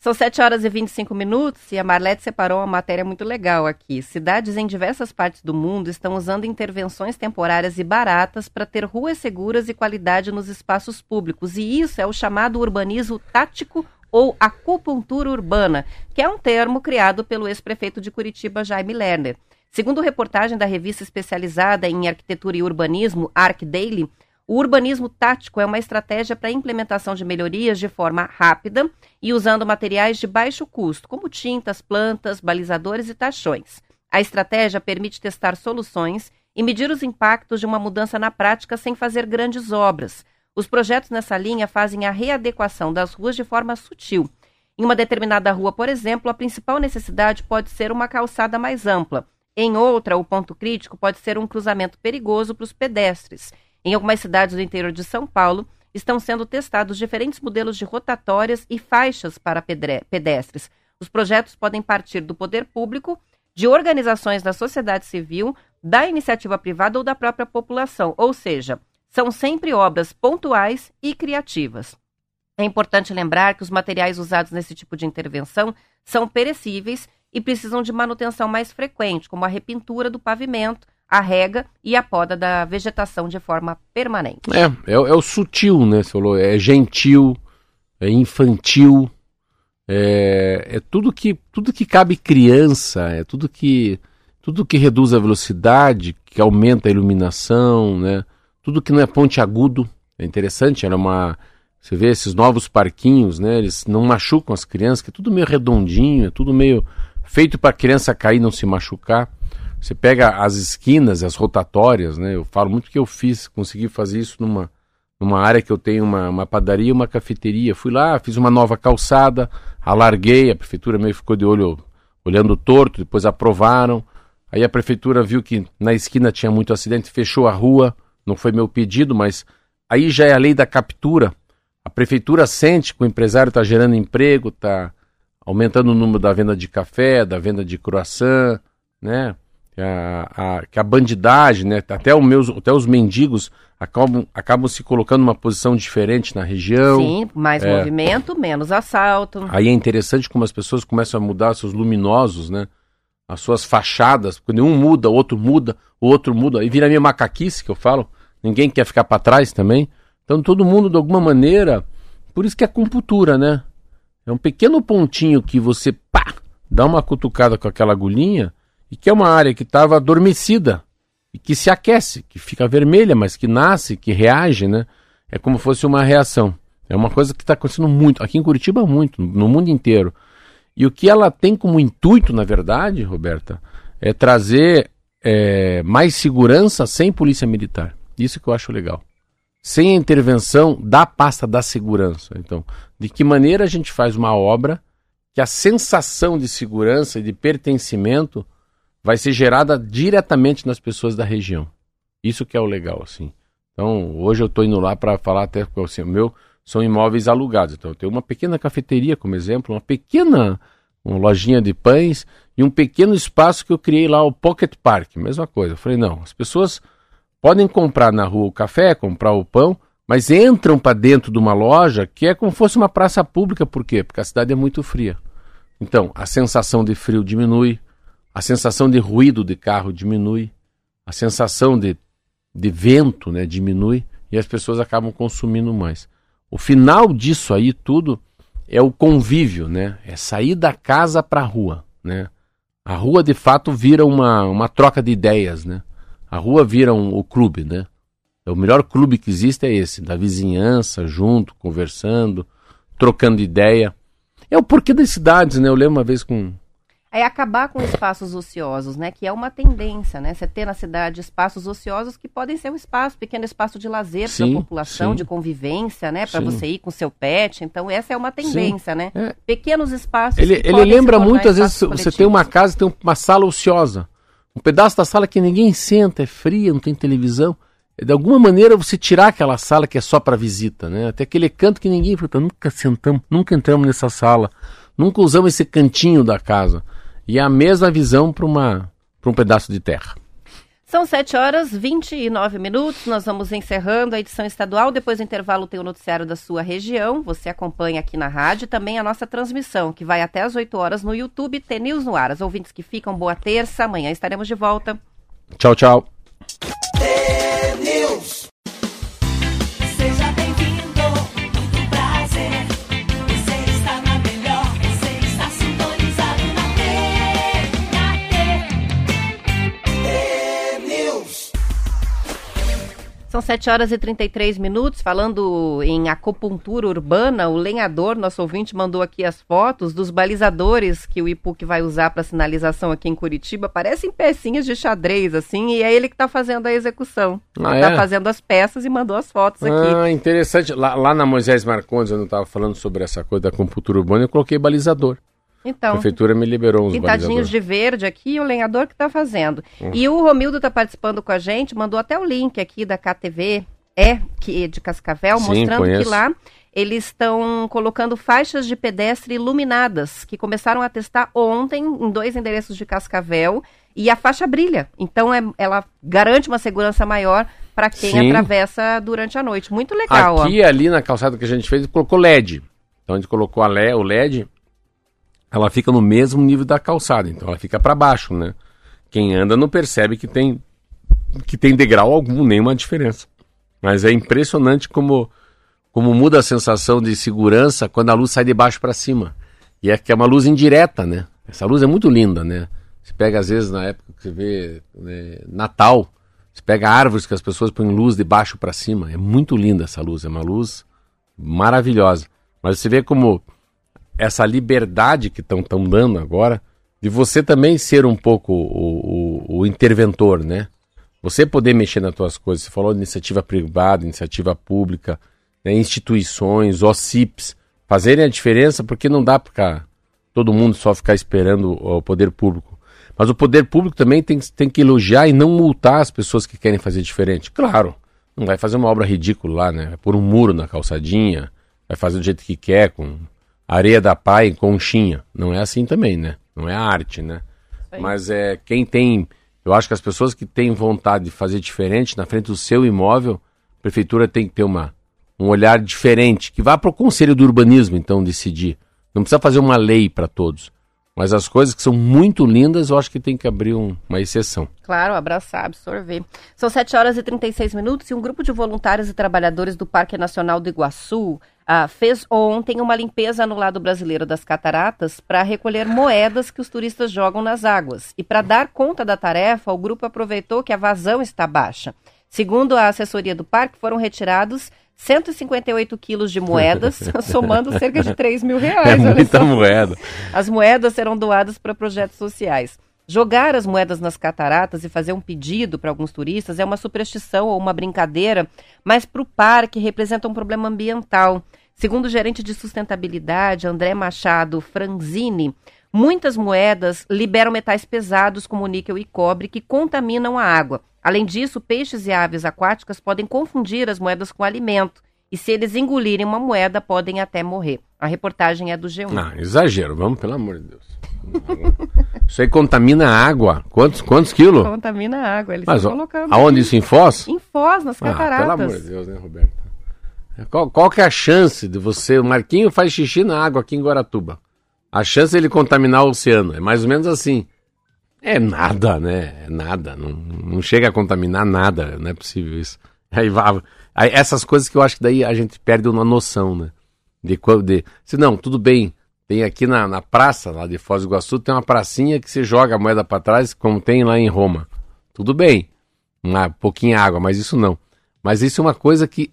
[SPEAKER 1] São 7 horas e 25 minutos e a Marlete separou uma matéria muito legal aqui. Cidades em diversas partes do mundo estão usando intervenções temporárias e baratas para ter ruas seguras e qualidade nos espaços públicos. E isso é o chamado urbanismo tático ou acupuntura urbana, que é um termo criado pelo ex-prefeito de Curitiba, Jaime Lerner. Segundo reportagem da revista especializada em arquitetura e urbanismo, Arc Daily, o urbanismo tático é uma estratégia para a implementação de melhorias de forma rápida e usando materiais de baixo custo, como tintas, plantas, balizadores e tachões. A estratégia permite testar soluções e medir os impactos de uma mudança na prática sem fazer grandes obras. Os projetos nessa linha fazem a readequação das ruas de forma sutil. Em uma determinada rua, por exemplo, a principal necessidade pode ser uma calçada mais ampla. Em outra, o ponto crítico pode ser um cruzamento perigoso para os pedestres. Em algumas cidades do interior de São Paulo, estão sendo testados diferentes modelos de rotatórias e faixas para pedestres. Os projetos podem partir do poder público, de organizações da sociedade civil, da iniciativa privada ou da própria população, ou seja, são sempre obras pontuais e criativas. É importante lembrar que os materiais usados nesse tipo de intervenção são perecíveis e precisam de manutenção mais frequente, como a repintura do pavimento, a rega e a poda da vegetação de forma permanente.
[SPEAKER 2] É, é, é o sutil, né? Você falou, é gentil, é infantil, é, é, tudo que tudo que cabe criança, é tudo que tudo que reduz a velocidade, que aumenta a iluminação, né? tudo que não é ponte agudo. É interessante, era uma. Você vê esses novos parquinhos, né? Eles não machucam as crianças, que é tudo meio redondinho, é tudo meio feito para a criança cair e não se machucar. Você pega as esquinas, as rotatórias, né? Eu falo muito que eu fiz, consegui fazer isso numa, numa área que eu tenho uma, uma padaria e uma cafeteria. Fui lá, fiz uma nova calçada, alarguei, a prefeitura meio ficou de olho olhando torto, depois aprovaram. Aí a prefeitura viu que na esquina tinha muito acidente, fechou a rua, não foi meu pedido, mas aí já é a lei da captura. A prefeitura sente que o empresário está gerando emprego, está aumentando o número da venda de café, da venda de croissant, né? A, a, que a bandidagem, né? até, os meus, até os mendigos acabam, acabam se colocando numa posição diferente na região.
[SPEAKER 1] Sim, mais é. movimento, menos assalto.
[SPEAKER 2] Aí é interessante como as pessoas começam a mudar seus luminosos, né? as suas fachadas, quando um muda, o outro muda, o outro muda, aí vira minha macaquice que eu falo, ninguém quer ficar para trás também. Então todo mundo, de alguma maneira, por isso que é acupuntura, né? É um pequeno pontinho que você, pá, dá uma cutucada com aquela agulhinha, e que é uma área que estava adormecida, e que se aquece, que fica vermelha, mas que nasce, que reage, né? É como fosse uma reação. É uma coisa que está acontecendo muito, aqui em Curitiba muito, no mundo inteiro. E o que ela tem como intuito, na verdade, Roberta, é trazer é, mais segurança sem polícia militar. Isso que eu acho legal. Sem a intervenção da pasta da segurança. Então, de que maneira a gente faz uma obra que a sensação de segurança e de pertencimento vai ser gerada diretamente nas pessoas da região. Isso que é o legal, assim. Então, hoje eu estou indo lá para falar até assim, o meu são imóveis alugados. Então, eu tenho uma pequena cafeteria, como exemplo, uma pequena uma lojinha de pães e um pequeno espaço que eu criei lá, o Pocket Park, mesma coisa. Eu falei, não, as pessoas podem comprar na rua o café, comprar o pão, mas entram para dentro de uma loja que é como se fosse uma praça pública, por quê? Porque a cidade é muito fria. Então, a sensação de frio diminui, a sensação de ruído de carro diminui, a sensação de, de vento né, diminui e as pessoas acabam consumindo mais. O final disso aí tudo é o convívio, né? É sair da casa para a rua, né? A rua de fato vira uma, uma troca de ideias, né? A rua vira um, o clube, né? O melhor clube que existe é esse, da vizinhança, junto, conversando, trocando ideia. É o porquê das cidades, né? Eu lembro uma vez com
[SPEAKER 1] é acabar com espaços ociosos, né? Que é uma tendência, né? Você ter na cidade espaços ociosos que podem ser um espaço, pequeno espaço de lazer para a população, sim. de convivência, né? Para você ir com seu pet. Então, essa é uma tendência, sim. né? É. Pequenos espaços.
[SPEAKER 2] Ele, ele lembra muito, às vezes, coletivos. você tem uma casa, tem uma sala ociosa. Um pedaço da sala que ninguém senta, é fria, não tem televisão. De alguma maneira você tirar aquela sala que é só para visita, né? Até aquele canto que ninguém nunca sentamos, nunca entramos nessa sala, nunca usamos esse cantinho da casa e a mesma visão para um pedaço de terra.
[SPEAKER 1] São 7 horas 29 minutos. Nós vamos encerrando a edição estadual. Depois do intervalo, tem o noticiário da sua região. Você acompanha aqui na rádio também a nossa transmissão, que vai até às 8 horas no YouTube, T-News no ar. As ouvintes que ficam, boa terça. Amanhã estaremos de volta.
[SPEAKER 2] Tchau, tchau.
[SPEAKER 1] São 7 horas e 33 minutos. Falando em acupuntura urbana, o lenhador, nosso ouvinte, mandou aqui as fotos dos balizadores que o IPUC vai usar para sinalização aqui em Curitiba. Parecem pecinhas de xadrez, assim, e é ele que está fazendo a execução.
[SPEAKER 2] Ah,
[SPEAKER 1] Está
[SPEAKER 2] é?
[SPEAKER 1] fazendo as peças e mandou as fotos aqui.
[SPEAKER 2] Ah, interessante. Lá, lá na Moisés Marcondes, eu não estava falando sobre essa coisa da acupuntura urbana, eu coloquei balizador. A
[SPEAKER 1] Então,
[SPEAKER 2] prefeitura me liberou uns
[SPEAKER 1] pintadinhos de verde aqui, o lenhador que está fazendo.
[SPEAKER 2] Hum.
[SPEAKER 1] E o Romildo está participando com a gente, mandou até o link aqui da KTV, é, que é de Cascavel,
[SPEAKER 2] Sim,
[SPEAKER 1] mostrando
[SPEAKER 2] conheço.
[SPEAKER 1] que lá eles estão colocando faixas de pedestre iluminadas, que começaram a testar ontem em dois endereços de Cascavel, e a faixa brilha. Então é- ela garante uma segurança maior para quem
[SPEAKER 2] Sim.
[SPEAKER 1] atravessa durante a noite. Muito legal, ó.
[SPEAKER 2] Aqui, ali na calçada que a gente fez, colocou LED. Então a gente colocou a le- o LED, ela fica no mesmo nível da calçada, então ela fica para baixo, né? Quem anda não percebe que tem que tem degrau algum, nenhuma diferença. Mas é impressionante como como muda a sensação de segurança quando a luz sai de baixo para cima. E é que é uma luz indireta, né? Essa luz é muito linda, né? Você pega às vezes na época que você vê né, Natal, você pega árvores que as pessoas põem luz de baixo para cima. É muito linda essa luz, é uma luz maravilhosa. Mas você vê como essa liberdade que estão dando agora de você também ser um pouco o, o- o interventor, né? Você poder mexer nas tuas coisas. Você falou de iniciativa privada, iniciativa pública, né, instituições, OCIPs, fazerem a diferença, porque não dá para todo mundo só ficar esperando o poder público. Mas o poder público também tem, tem que elogiar e não multar as pessoas que querem fazer diferente. Claro, não vai fazer uma obra ridícula lá, né? Vai pôr um muro na calçadinha, vai fazer do jeito que quer, com areia da pai conchinha. Não é assim também, né? Não é arte, né? Mas é quem tem. Eu acho que as pessoas que têm vontade de fazer diferente na frente do seu imóvel, a prefeitura tem que ter uma, um olhar diferente, que vá para o Conselho do Urbanismo, então, decidir. Não precisa fazer uma lei para todos. Mas as coisas que são muito lindas, eu acho que tem que abrir um- uma exceção.
[SPEAKER 1] Claro, abraçar, absorver. São 7 horas e 36 minutos e um grupo de voluntários e trabalhadores do Parque Nacional do Iguaçu ah, fez ontem uma limpeza no lado brasileiro das cataratas para recolher moedas que os turistas jogam nas águas. E para dar conta da tarefa, o grupo aproveitou que a vazão está baixa. Segundo a assessoria do parque, foram retirados 158 quilos de moedas, somando cerca de 3 mil reais.
[SPEAKER 2] É muita
[SPEAKER 1] só.
[SPEAKER 2] moeda.
[SPEAKER 1] As moedas serão doadas para projetos sociais. Jogar as moedas nas cataratas e fazer um pedido para alguns turistas é uma superstição ou uma brincadeira, mas para o parque representa um problema ambiental. Segundo o gerente de sustentabilidade, André Machado Franzini, muitas moedas liberam metais pesados como níquel e cobre que contaminam a água. Além disso, peixes e aves aquáticas podem confundir as moedas com alimento. E se eles engolirem uma moeda, podem até morrer. A reportagem é do G1.
[SPEAKER 2] Não, exagero, vamos, pelo amor de Deus. Isso aí contamina a água. Quantos, quantos quilos?
[SPEAKER 1] Contamina a água, eles
[SPEAKER 2] Mas
[SPEAKER 1] estão
[SPEAKER 2] ó,
[SPEAKER 1] colocando.
[SPEAKER 2] aonde isso? Em Foz?
[SPEAKER 1] Em Foz, nas
[SPEAKER 2] Ah,
[SPEAKER 1] cataratas.
[SPEAKER 2] pelo amor de Deus, né, Roberto? Qual, qual que é a chance de você... O Marquinho faz xixi na água aqui em Guaratuba. A chance dele contaminar o oceano é mais ou menos assim. É nada, né? É nada. Não, não chega a contaminar nada. Não é possível isso. Aí, aí essas coisas que eu acho que daí a gente perde uma noção, né? De quando... De, se não, tudo bem. Tem aqui na, na praça, lá de Foz do Iguaçu, tem uma pracinha que você joga a moeda para trás, como tem lá em Roma. Tudo bem. Uma pouquinha água, mas isso não. Mas isso é uma coisa que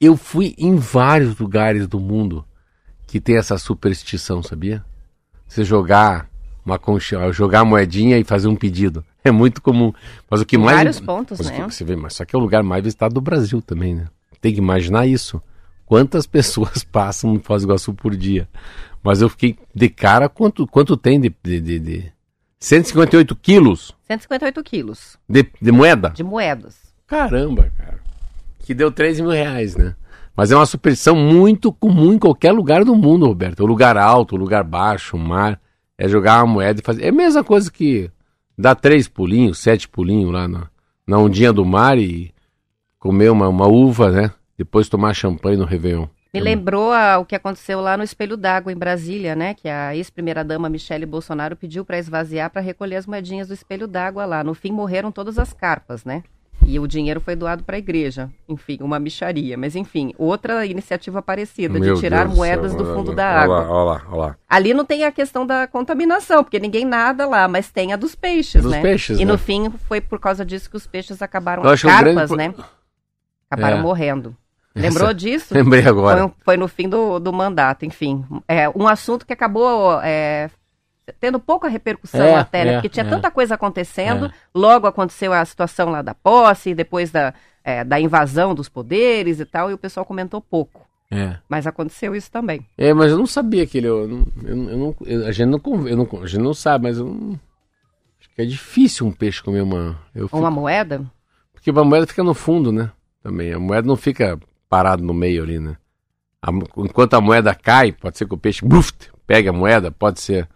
[SPEAKER 2] eu fui em vários lugares do mundo que tem essa superstição, sabia? Você jogar uma concha, jogar a moedinha e fazer um pedido. É muito comum. Mas o que
[SPEAKER 1] Em
[SPEAKER 2] mais.
[SPEAKER 1] vários pontos,
[SPEAKER 2] mas
[SPEAKER 1] né?
[SPEAKER 2] Você vê, mas só que é o lugar mais visitado do Brasil também, né? Tem que imaginar isso. Quantas pessoas passam no Foz do Iguaçu por dia? Mas eu fiquei de cara quanto, quanto tem de, de, de, de 158 quilos
[SPEAKER 1] 158 quilos
[SPEAKER 2] de, de moeda?
[SPEAKER 1] de moedas.
[SPEAKER 2] Caramba, cara. Que deu 3 mil reais, né? Mas é uma superstição muito comum em qualquer lugar do mundo, Roberto. O lugar alto, o lugar baixo, o mar. É jogar uma moeda e fazer. É a mesma coisa que dar três pulinhos, sete pulinhos lá na, na ondinha do mar e comer uma, uma uva, né? Depois tomar champanhe no Réveillon.
[SPEAKER 1] Me lembrou ah, o que aconteceu lá no Espelho d'Água, em Brasília, né? Que a ex-primeira-dama Michele Bolsonaro pediu para esvaziar para recolher as moedinhas do Espelho d'Água lá. No fim, morreram todas as carpas, né? E o dinheiro foi doado para a igreja. Enfim, uma micharia. Mas, enfim, outra iniciativa parecida,
[SPEAKER 2] Meu
[SPEAKER 1] de tirar
[SPEAKER 2] Deus
[SPEAKER 1] moedas
[SPEAKER 2] céu,
[SPEAKER 1] do fundo da
[SPEAKER 2] olha
[SPEAKER 1] água.
[SPEAKER 2] lá, olha lá, olha lá.
[SPEAKER 1] Ali não tem a questão da contaminação, porque ninguém nada lá, mas tem a dos peixes,
[SPEAKER 2] Dos
[SPEAKER 1] né?
[SPEAKER 2] peixes,
[SPEAKER 1] e
[SPEAKER 2] né?
[SPEAKER 1] no fim foi por causa disso que os peixes acabaram
[SPEAKER 2] Eu
[SPEAKER 1] as
[SPEAKER 2] que o grande
[SPEAKER 1] carpas, né? acabaram é. morrendo. Lembrou Essa... disso?
[SPEAKER 2] Lembrei agora.
[SPEAKER 1] Foi, foi, no fim do, do mandato, enfim. É um assunto que acabou é, tendo pouca repercussão é, até, né? É, porque tinha é. tanta coisa acontecendo. É. Logo aconteceu a situação lá da posse, depois da, é, da invasão dos poderes e tal, e o pessoal comentou pouco. É. Mas aconteceu isso também.
[SPEAKER 2] É, mas eu não sabia que ele. Eu, eu, eu não, eu, a, gente não, não, a gente não sabe, mas eu não, acho que é difícil um peixe comer uma.
[SPEAKER 1] Fico, uma moeda?
[SPEAKER 2] Porque uma moeda fica no fundo, né? Também. A moeda não fica parado no meio ali, né? A, enquanto a moeda cai, pode ser que o peixe bruf, pegue a moeda, pode ser.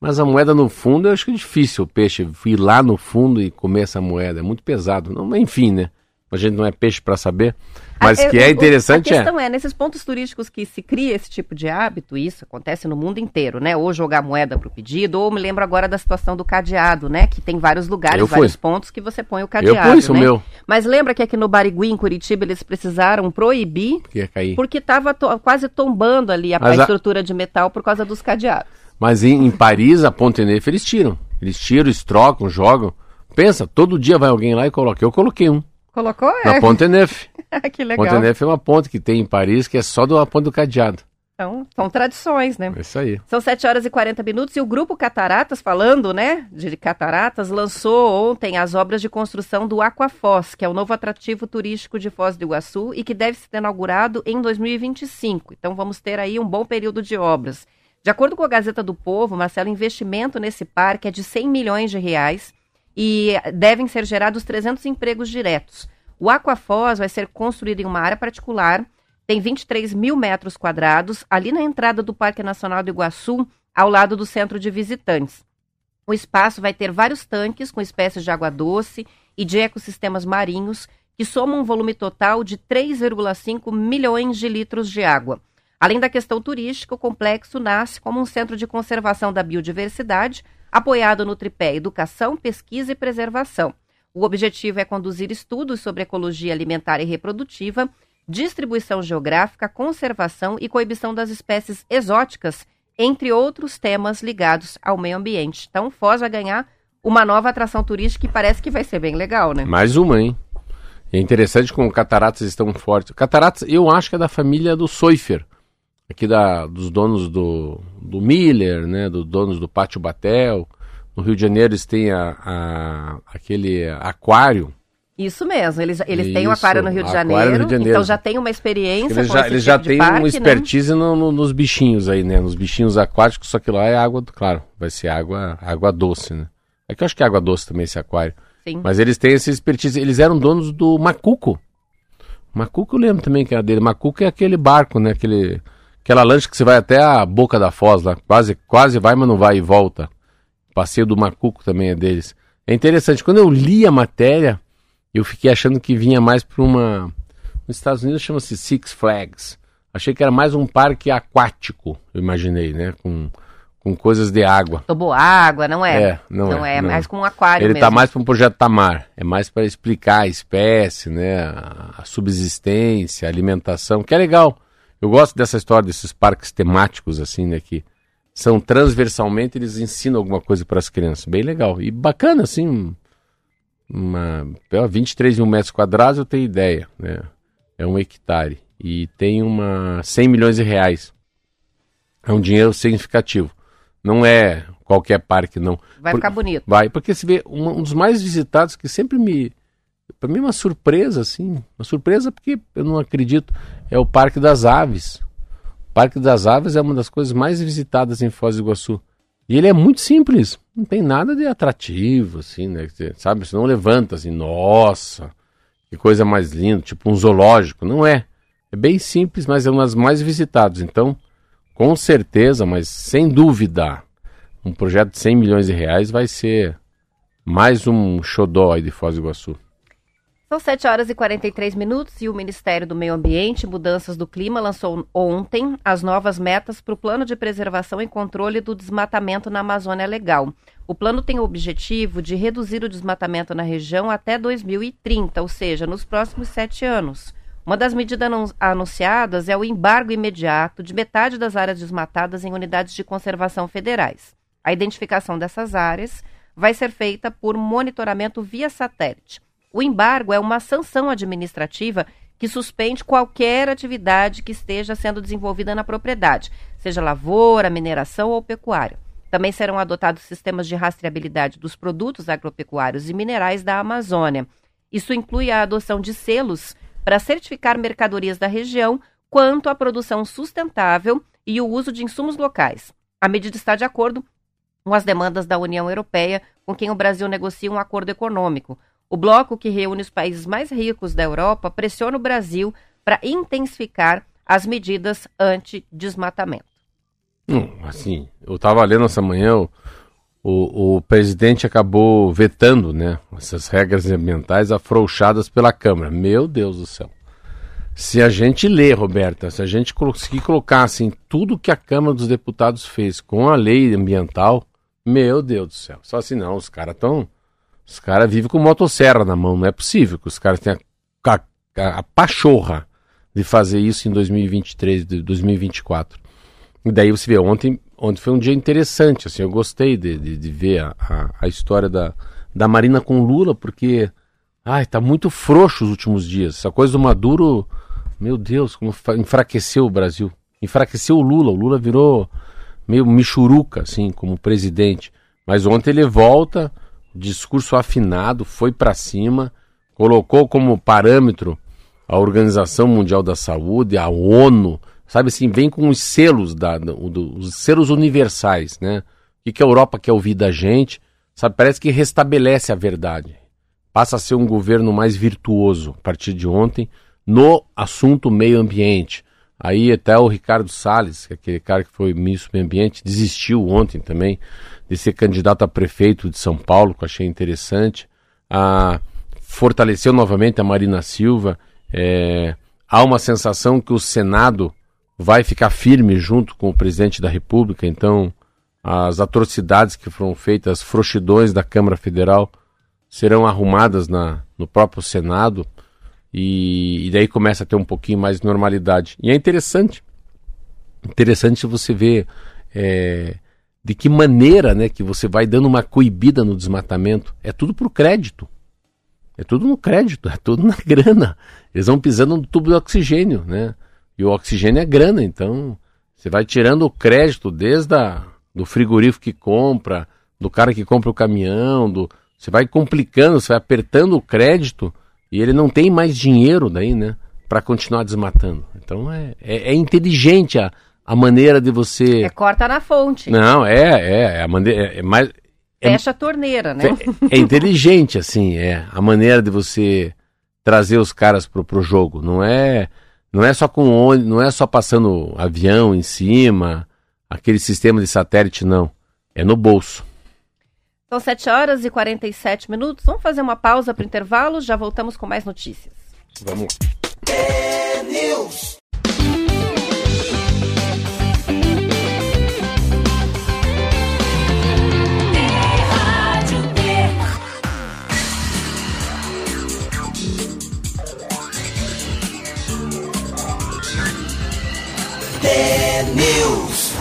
[SPEAKER 2] Mas a moeda no fundo, eu acho que é difícil o peixe ir lá no fundo e comer essa moeda. É muito pesado. Não, enfim, né? A gente não é peixe para saber. Mas ah, que é interessante
[SPEAKER 1] é. A questão é... é, nesses pontos turísticos que se cria esse tipo de hábito, isso acontece no mundo inteiro, né? Ou jogar moeda para o pedido, ou me lembro agora da situação do cadeado, né? Que tem vários lugares, vários pontos que você põe o cadeado.
[SPEAKER 2] Eu pus né? o meu.
[SPEAKER 1] Mas lembra que aqui no Barigui, em Curitiba, eles precisaram proibir, porque estava to quase tombando ali a, a, estrutura de metal por causa dos cadeados.
[SPEAKER 2] Mas em, em Paris, a Ponte Neuf, eles tiram. Eles tiram, eles trocam, jogam. Pensa, todo dia vai alguém lá e coloca. Eu coloquei um.
[SPEAKER 1] Colocou? É.
[SPEAKER 2] Na Ponte Neuf.
[SPEAKER 1] que legal.
[SPEAKER 2] Ponte Neuf é uma ponte que tem em Paris que é só do ponte do cadeado.
[SPEAKER 1] Então, são tradições, né?
[SPEAKER 2] É isso aí.
[SPEAKER 1] São 7 horas e 40 minutos e o Grupo Cataratas, falando, né, de Cataratas, lançou ontem as obras de construção do Aquafoz, que é o novo atrativo turístico de Foz do Iguaçu e que deve ser inaugurado em 2025. Então, vamos ter aí um bom período de obras. De acordo com a Gazeta do Povo, Marcelo, o investimento nesse parque é de 100 milhões de reais e devem ser gerados 300 empregos diretos. O Aquafoz vai ser construído em uma área particular, tem 23 mil metros quadrados, ali na entrada do Parque Nacional do Iguaçu, ao lado do centro de visitantes. O espaço vai ter vários tanques com espécies de água doce e de ecossistemas marinhos, que somam um volume total de 3,5 milhões de litros de água. Além da questão turística, o complexo nasce como um centro de conservação da biodiversidade, apoiado no tripé Educação, Pesquisa e Preservação. O objetivo é conduzir estudos sobre ecologia alimentar e reprodutiva, distribuição geográfica, conservação e coibição das espécies exóticas, entre outros temas ligados ao meio ambiente. Então, Foz vai ganhar uma nova atração turística que parece que vai ser bem legal, né?
[SPEAKER 2] Mais uma, hein? É interessante como cataratas estão fortes. Cataratas, eu acho que é da família do Soifer, aqui da, dos donos do, do Miller, né? Dos donos do Pátio Batel. No Rio de Janeiro eles têm a, a aquele aquário.
[SPEAKER 1] Isso mesmo, eles, eles Isso, têm um aquário no Rio de, Janeiro, Rio de Janeiro, então já tem uma experiência
[SPEAKER 2] eles já, eles já tipo têm uma né? expertise né? no, no, nos bichinhos aí, né? Nos bichinhos aquáticos, só que lá é água, claro, vai ser água, água doce, né? É que eu acho que é água doce também esse aquário. Sim. Mas eles têm essa expertise, eles eram donos do Macuco. Macuco eu lembro também que era dele. Macuco é aquele barco, né? Aquele, aquela lancha que você vai até a boca da foz lá, quase, quase vai, mas não vai e volta. Passeio do Macuco também é deles. É interessante, quando eu li a matéria, eu fiquei achando que vinha mais para uma. Nos Estados Unidos chama-se Six Flags. Achei que era mais um parque aquático, eu imaginei, né? Com, com coisas de água.
[SPEAKER 1] água, não é?
[SPEAKER 2] É, não,
[SPEAKER 1] não
[SPEAKER 2] é.
[SPEAKER 1] é não. mais com um aquário
[SPEAKER 2] Ele
[SPEAKER 1] está
[SPEAKER 2] mais para um projeto Tamar. É mais para explicar a espécie, né? A, a subsistência, a alimentação, que é legal. Eu gosto dessa história desses parques temáticos, assim, né? Que são transversalmente, eles ensinam alguma coisa para as crianças. Bem legal. E bacana, assim, uma, 23 mil metros quadrados, eu tenho ideia, né? É um hectare. E tem uma 100 milhões de reais. É um dinheiro significativo. Não é qualquer parque, não.
[SPEAKER 1] Vai Por, ficar bonito.
[SPEAKER 2] Vai, porque se vê um, um dos mais visitados que sempre me. Para mim, é uma surpresa, assim. Uma surpresa porque eu não acredito. É o Parque das Aves. Parque das Aves é uma das coisas mais visitadas em Foz do Iguaçu. E ele é muito simples, não tem nada de atrativo, assim, né? Sabe, você não levanta assim, nossa, que coisa mais linda, tipo um zoológico. Não é. É bem simples, mas é uma das mais visitadas. Então, com certeza, mas sem dúvida, um projeto de 100 milhões de reais vai ser mais um xodó aí de Foz do Iguaçu.
[SPEAKER 1] São 7 horas e 43 minutos e o Ministério do Meio Ambiente e Mudanças do Clima lançou ontem as novas metas para o Plano de Preservação e Controle do Desmatamento na Amazônia Legal. O plano tem o objetivo de reduzir o desmatamento na região até 2030, ou seja, nos próximos sete anos. Uma das medidas anunciadas é o embargo imediato de metade das áreas desmatadas em unidades de conservação federais. A identificação dessas áreas vai ser feita por monitoramento via satélite. O embargo é uma sanção administrativa que suspende qualquer atividade que esteja sendo desenvolvida na propriedade, seja lavoura, mineração ou pecuária. Também serão adotados sistemas de rastreabilidade dos produtos agropecuários e minerais da Amazônia. Isso inclui a adoção de selos para certificar mercadorias da região quanto à produção sustentável e o uso de insumos locais. A medida está de acordo com as demandas da União Europeia, com quem o Brasil negocia um acordo econômico. O bloco, que reúne os países mais ricos da Europa, pressiona o Brasil para intensificar as medidas anti-desmatamento.
[SPEAKER 2] Hum, assim, eu estava lendo essa manhã, o, o, o, presidente acabou vetando né, essas regras ambientais afrouxadas pela Câmara. Meu Deus do céu. Se a gente ler, Roberta, se a gente conseguir colocar assim, tudo que a Câmara dos Deputados fez com a lei ambiental, meu Deus do céu. Só assim não, os caras estão. Os caras vivem com motosserra na mão. Não é possível que os caras tenham a, a, a pachorra de fazer isso em 2023, 2024. E daí você vê, ontem, ontem foi um dia interessante, assim, eu gostei de, de, de ver a, a, a, história da, da Marina com Lula, porque, ai, tá muito frouxo os últimos dias. Essa coisa do Maduro, meu Deus, como enfraqueceu o Brasil. Enfraqueceu o Lula, o Lula virou meio michuruca, assim, como presidente. Mas ontem ele volta, discurso afinado, foi para cima, colocou como parâmetro a Organização Mundial da Saúde, a ONU, sabe assim, vem com os selos, da, do, os selos universais, né? O que, a Europa quer ouvir da gente, sabe? Parece que restabelece a verdade. Passa a ser um governo mais virtuoso a partir de ontem no assunto meio ambiente. Aí até o Ricardo Salles, é aquele cara que foi ministro do meio ambiente, desistiu ontem também de ser candidato a prefeito de São Paulo, que eu achei interessante. Ah, fortaleceu novamente a Marina Silva. É, há uma sensação que o Senado vai ficar firme junto com o presidente da República, então as atrocidades que foram feitas, as frouxidões da Câmara Federal serão arrumadas na, no próprio Senado e, e daí começa a ter um pouquinho mais de normalidade. E é interessante, interessante você ver é, de que maneira né, que você vai dando uma coibida no desmatamento. É tudo por crédito. É tudo no crédito, é tudo na grana. Eles vão pisando no tubo de oxigênio, né? E o oxigênio é grana, então você vai tirando o crédito desde a, do frigorífico que compra, do cara que compra o caminhão, do, você vai complicando, você vai apertando o crédito e ele não tem mais dinheiro daí, né? Para continuar desmatando. Então é, é, é, inteligente a, a maneira de você.
[SPEAKER 1] É corta na fonte.
[SPEAKER 2] Não, é, é, é a maneira. É, é mais,
[SPEAKER 1] é Fecha a torneira, né?
[SPEAKER 2] É, é, inteligente, assim, é a maneira de você trazer os caras pro, pro jogo. Não é não é só com não é só passando avião em cima, aquele sistema de satélite, não. É no bolso.
[SPEAKER 1] São 7 horas e 47 minutos. Vamos fazer uma pausa para o intervalo, já voltamos com mais notícias.
[SPEAKER 2] Vamos.
[SPEAKER 1] News.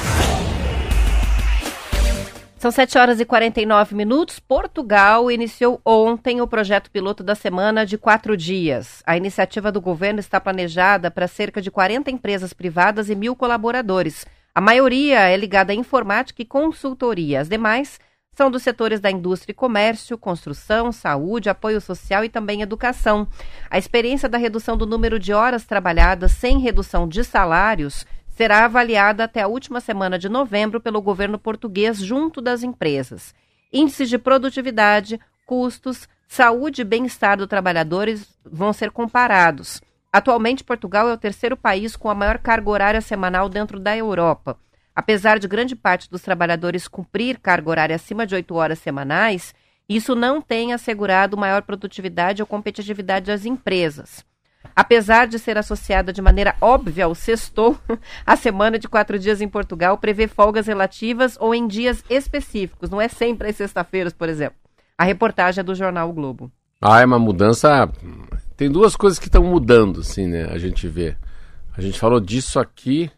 [SPEAKER 1] São 7 horas e 49 minutos. Portugal iniciou ontem o projeto piloto da semana de quatro dias. A iniciativa do governo está planejada para cerca de 40 empresas privadas e mil colaboradores. A maioria é ligada à informática e consultoria. As demais são dos setores da indústria e comércio, construção, saúde, apoio social e também educação. A experiência da redução do número de horas trabalhadas sem redução de salários será avaliada até a última semana de novembro pelo governo português junto das empresas. Índices de produtividade, custos, saúde e bem-estar dos trabalhadores vão ser comparados. Atualmente, Portugal é o terceiro país com a maior carga horária semanal dentro da Europa. Apesar de grande parte dos trabalhadores cumprir carga horária acima de oito horas semanais, isso não tem assegurado maior produtividade ou competitividade das empresas. Apesar de ser associada de maneira óbvia ao sextou, a semana de quatro dias em Portugal prevê folgas relativas ou em dias específicos, não é sempre às sexta-feiras, por exemplo. A reportagem é do jornal o Globo.
[SPEAKER 2] Ah, é uma mudança. Tem duas coisas que estão mudando, assim, né? A gente vê. A gente falou disso aqui.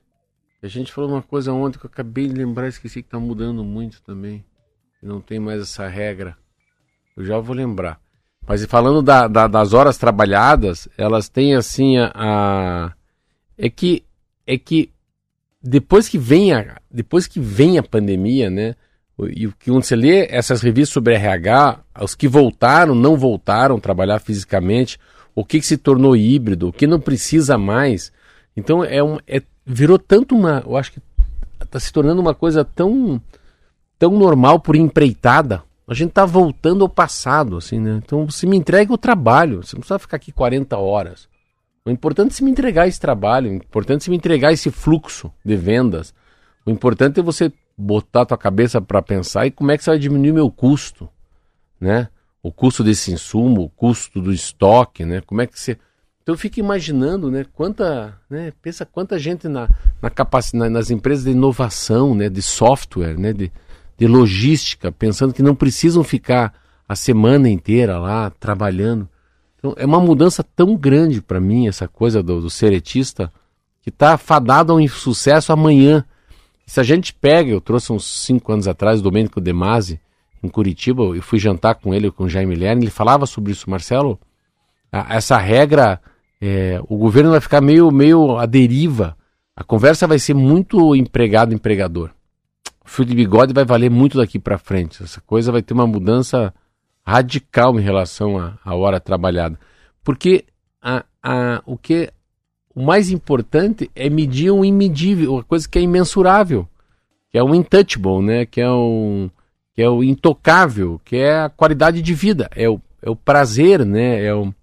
[SPEAKER 2] A gente falou uma coisa ontem que eu acabei de lembrar, esqueci que está mudando muito também. Não tem mais essa regra. Eu já vou lembrar. Mas falando da, da, das horas trabalhadas, elas têm assim a, a, é que é que depois que vem a, depois que vem a pandemia, né? E o que você lê essas revistas sobre RH, os que voltaram, não voltaram a trabalhar fisicamente, o que, que se tornou híbrido, o que não precisa mais. Então é, um, é virou tanto uma, eu acho que está se tornando uma coisa tão tão normal por empreitada. A gente está voltando ao passado, assim, né? Então você me entrega o trabalho, você não precisa ficar aqui 40 horas. O importante é se me entregar esse trabalho, o importante é se me entregar esse fluxo de vendas. O importante é você botar a tua cabeça para pensar e como é que você vai diminuir meu custo, né? O custo desse insumo, o custo do estoque, né? Como é que você então eu fico imaginando, né, quanta, né, pensa quanta gente na, na capacidade, nas empresas de inovação, né, de software, né, de, de logística, pensando que não precisam ficar a semana inteira lá trabalhando. Então, é uma mudança tão grande para mim, essa coisa do, do seretista, que está fadado ao insucesso amanhã. Se a gente pega, eu trouxe uns cinco anos atrás o Domênico De Masi, em Curitiba, eu fui jantar com ele, com o Jaime Lerner, ele falava sobre isso, Marcelo, essa regra, é, o governo vai ficar meio, meio à deriva, a conversa vai ser muito empregado-empregador. O fio de bigode vai valer muito daqui para frente, essa coisa vai ter uma mudança radical em relação à, hora trabalhada. Porque a, a, o que o mais importante é medir um imedível, uma coisa que é imensurável, que é um intouchable, né? que, é um, que é o intocável, que é a qualidade de vida, é o, é o prazer, né? é, o,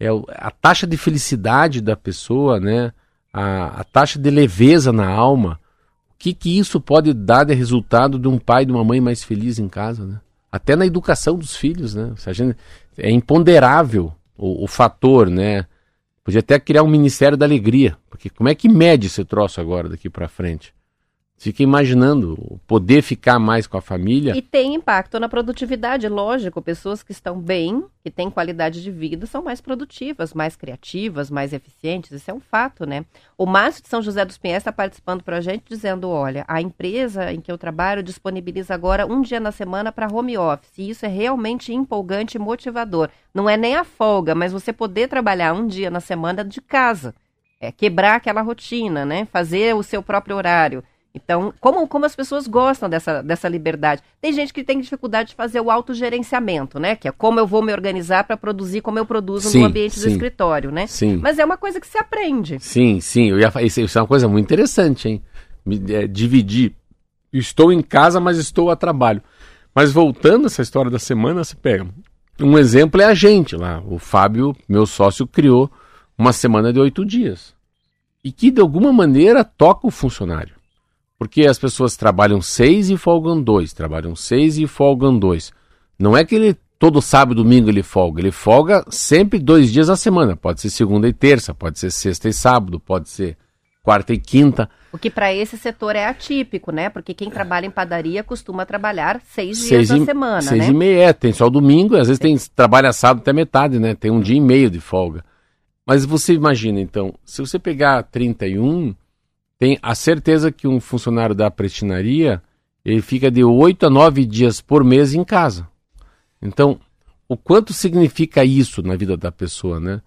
[SPEAKER 2] é o, a taxa de felicidade da pessoa, né? a, a taxa de leveza na alma. Que, que isso pode dar de resultado de um pai e de uma mãe mais feliz em casa, né? até na educação dos filhos, né? Gente, é imponderável o, o, fator, né? Podia até criar um Ministério da Alegria, porque como é que mede esse troço agora daqui para frente? Fica imaginando poder ficar mais com a família.
[SPEAKER 1] E tem impacto na produtividade, lógico. Pessoas que estão bem, que têm qualidade de vida, são mais produtivas, mais criativas, mais eficientes. Isso é um fato, né? O Márcio de São José dos Pinhais está participando para a gente, dizendo: olha, a empresa em que eu trabalho disponibiliza agora um dia na semana para home office. E isso é realmente empolgante e motivador. Não é nem a folga, mas você poder trabalhar um dia na semana de casa. É quebrar aquela rotina, né? Fazer o seu próprio horário então, como, como as pessoas gostam dessa, dessa liberdade? Tem gente que tem dificuldade de fazer o autogerenciamento, né? Que é como eu vou me organizar para produzir como eu produzo sim, no ambiente sim, do escritório, né?
[SPEAKER 2] Sim.
[SPEAKER 1] Mas é uma coisa que se aprende.
[SPEAKER 2] Sim, sim. Eu ia, isso é uma coisa muito interessante, hein? Me, é, dividir. Estou em casa, mas estou a trabalho. Mas voltando a essa história da semana, você pega. Um exemplo é a gente lá. O Fábio, meu sócio, criou uma semana de oito dias. E que, de alguma maneira, toca o funcionário. Porque as pessoas trabalham seis e folgam dois, trabalham seis e folgam dois. Não é que ele todo sábado e domingo ele folga, ele folga sempre dois dias a semana. Pode ser segunda e terça, pode ser sexta e sábado, pode ser quarta e quinta.
[SPEAKER 1] O que para esse setor é atípico, né? Porque quem trabalha em padaria costuma trabalhar seis, seis dias e, semana,
[SPEAKER 2] seis
[SPEAKER 1] né?
[SPEAKER 2] Seis e meia, é, tem só o domingo, às vezes tem trabalha sábado até metade, né? Tem um dia e meio de folga. Mas você imagina, então, se você pegar 31, tem a certeza que um funcionário da prestinaria ele fica de 8 a 9 dias por mês em casa. Então, o quanto significa isso na vida da pessoa, né?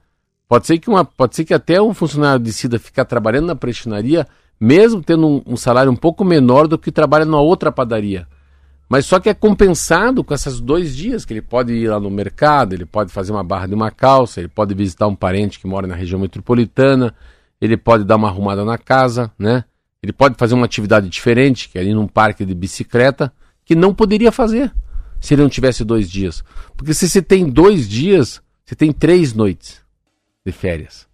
[SPEAKER 2] Pode ser que, uma, pode ser que até um funcionário decida ficar trabalhando na prestinaria, mesmo tendo um, um salário um pouco menor do que trabalha numa outra padaria. Mas só que é compensado com esses dois dias que ele pode ir lá no mercado, ele pode fazer uma barra de uma calça, ele pode visitar um parente que mora na região metropolitana, ele pode dar uma arrumada na casa, né? Ele pode fazer uma atividade diferente, que é ir num parque de bicicleta, que não poderia fazer se ele não tivesse dois dias. Porque se você tem dois dias, você tem três noites de férias,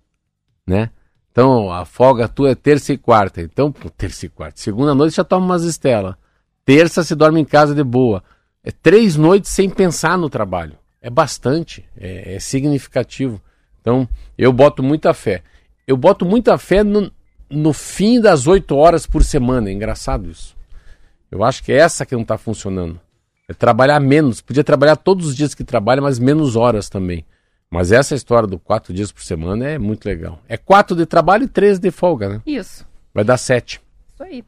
[SPEAKER 2] né? Então, a folga tua é terça e quarta. Então, terça e quarta. Segunda noite já toma umas estelas. Terça se dorme em casa de boa. É três noites sem pensar no trabalho. É bastante, é, é significativo. Então, eu boto muita fé eu boto muita fé no, no fim das oito horas por semana. É engraçado isso. Eu acho que é essa que não está funcionando. É trabalhar menos. Podia trabalhar todos os dias que trabalha, mas menos horas também. Mas essa história do quatro dias por semana é muito legal. É quatro de trabalho e três de folga, né?
[SPEAKER 1] Isso.
[SPEAKER 2] Vai dar sete.
[SPEAKER 1] Isso aí.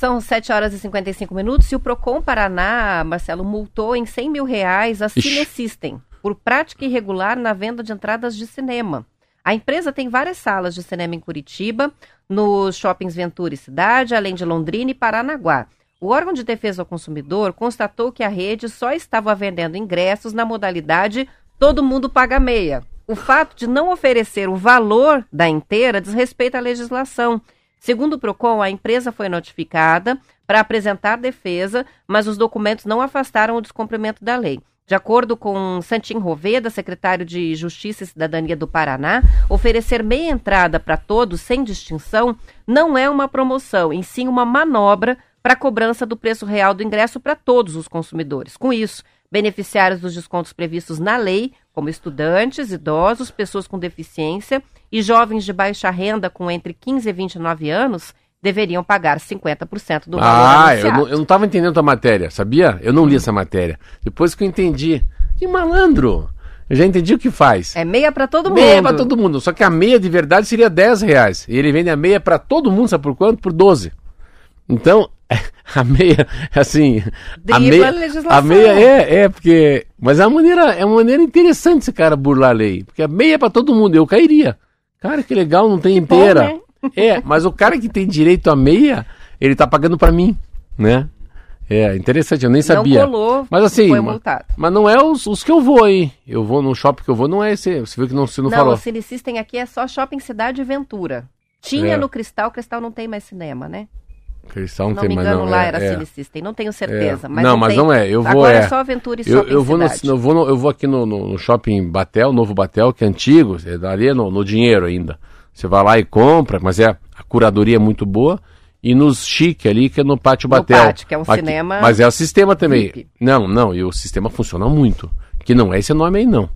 [SPEAKER 1] São 7 horas e 55 minutos e o Procon Paraná, Marcelo, multou em 100 mil reais a Cinesystem. por prática irregular na venda de entradas de cinema. A empresa tem várias salas de cinema em Curitiba, nos shoppings Ventura e Cidade, além de Londrina e Paranaguá. O órgão de defesa ao consumidor constatou que a rede só estava vendendo ingressos na modalidade todo mundo paga meia. O fato de não oferecer o valor da inteira desrespeita a legislação. Segundo o PROCON, a empresa foi notificada para apresentar defesa, mas os documentos não afastaram o descumprimento da lei. De acordo com Santim Roveda, secretário de Justiça e Cidadania do Paraná, oferecer meia entrada para todos sem distinção não é uma promoção, em sim uma manobra para a cobrança do preço real do ingresso para todos os consumidores. Com isso, beneficiários dos descontos previstos na lei, como estudantes, idosos, pessoas com deficiência e jovens de baixa renda com entre 15 e 29 anos, deveriam pagar 50% do valor
[SPEAKER 2] Ah, eu não, estava entendendo a matéria, sabia? Eu não li essa matéria. Depois que eu entendi. Que malandro! Eu já entendi o que faz.
[SPEAKER 1] É meia para todo
[SPEAKER 2] meia
[SPEAKER 1] mundo.
[SPEAKER 2] Meia para todo mundo. Só que a meia de verdade seria 10 reais. E ele vende a meia para todo mundo, sabe por quanto? Por 12. Então, a meia, assim.
[SPEAKER 1] Dribla a meia, a legislação.
[SPEAKER 2] A meia é, é, porque. Mas é uma maneira, é uma maneira interessante esse cara burlar a lei. Porque a meia é para todo mundo. Eu cairia. Cara, que legal, não tem
[SPEAKER 1] que
[SPEAKER 2] inteira.
[SPEAKER 1] Bom, né?
[SPEAKER 2] É, mas o cara que tem direito a meia, ele tá pagando para mim, né? É, interessante, eu nem sabia.
[SPEAKER 1] Não colou,
[SPEAKER 2] mas assim,
[SPEAKER 1] foi multado.
[SPEAKER 2] Mas, mas não é os, os, que eu vou, hein? Eu vou no shopping que eu vou, não é esse. Você viu que não, você não,
[SPEAKER 1] não
[SPEAKER 2] falou.
[SPEAKER 1] Não, o Cine System aqui é só Shopping Cidade e Ventura. Tinha
[SPEAKER 2] É.
[SPEAKER 1] no Cristal, Cristal não tem mais cinema, né?
[SPEAKER 2] Cristal não
[SPEAKER 1] não
[SPEAKER 2] tem mais não.
[SPEAKER 1] lá
[SPEAKER 2] é,
[SPEAKER 1] era
[SPEAKER 2] é.
[SPEAKER 1] Cine System, não tenho certeza.
[SPEAKER 2] É.
[SPEAKER 1] Mas
[SPEAKER 2] não,
[SPEAKER 1] não
[SPEAKER 2] mas
[SPEAKER 1] tem.
[SPEAKER 2] não é. Eu vou
[SPEAKER 1] Agora
[SPEAKER 2] é.
[SPEAKER 1] é só Aventura e
[SPEAKER 2] eu, eu vou no,
[SPEAKER 1] Cidade.
[SPEAKER 2] eu vou no- eu vou aqui no, no- shopping Batel, novo Batel, que é antigo, é dali no, no dinheiro ainda. Você vai lá e compra, mas é a curadoria é muito boa. E nos chique ali, que é no Pátio
[SPEAKER 1] No
[SPEAKER 2] Batel.
[SPEAKER 1] Pátio, que é um
[SPEAKER 2] Aqui-
[SPEAKER 1] cinema
[SPEAKER 2] Mas é o sistema também. Não, não, e o sistema funciona muito. Que não é esse nome aí, não.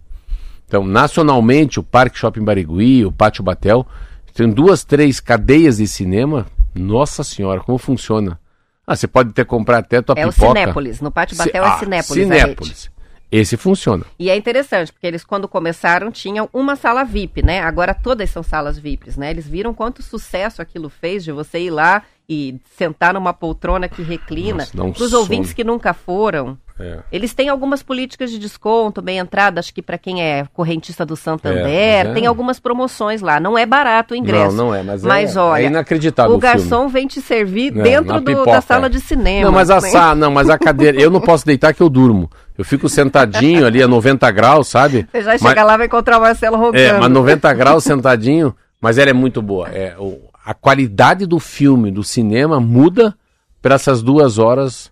[SPEAKER 2] Então, nacionalmente, o Parque Shopping Barigui, o Pátio Batel, tem duas, três cadeias de cinema. Nossa senhora, como funciona? Ah, você pode ter comprar até tua
[SPEAKER 1] É o
[SPEAKER 2] pipoca.
[SPEAKER 1] Cinépolis. No Pátio Batel
[SPEAKER 2] ah,
[SPEAKER 1] é Cinépolis. a rede.
[SPEAKER 2] Cinépolis. Esse funciona.
[SPEAKER 1] E é interessante, porque eles, quando começaram, tinham uma sala VIP, né? Agora todas são salas VIPs, né? Eles viram quanto sucesso aquilo fez de você ir lá e sentar numa poltrona que reclina.
[SPEAKER 2] Dá um
[SPEAKER 1] Para os ouvintes que nunca foram,
[SPEAKER 2] É.
[SPEAKER 1] eles têm algumas políticas de desconto, bem entrada, acho que para quem é correntista do Santander,
[SPEAKER 2] É, mas é.
[SPEAKER 1] tem algumas promoções lá. Não é barato o ingresso.
[SPEAKER 2] Não, não é, mas,
[SPEAKER 1] Mas
[SPEAKER 2] é,
[SPEAKER 1] olha,
[SPEAKER 2] é inacreditável
[SPEAKER 1] O
[SPEAKER 2] o
[SPEAKER 1] garçom vem te servir
[SPEAKER 2] Não,
[SPEAKER 1] dentro
[SPEAKER 2] na
[SPEAKER 1] do- da sala
[SPEAKER 2] é.
[SPEAKER 1] de cinema.
[SPEAKER 2] Não, mas a sa... não, mas a cadeira, eu não posso deitar que eu durmo. Eu fico sentadinho ali a 90 graus, sabe?
[SPEAKER 1] Você já
[SPEAKER 2] Mas-
[SPEAKER 1] chega lá e vai encontrar o Marcelo roncando.
[SPEAKER 2] É, mas 90 graus sentadinho, mas ela é muito boa. É, o- a qualidade do filme, do cinema, muda para essas duas horas,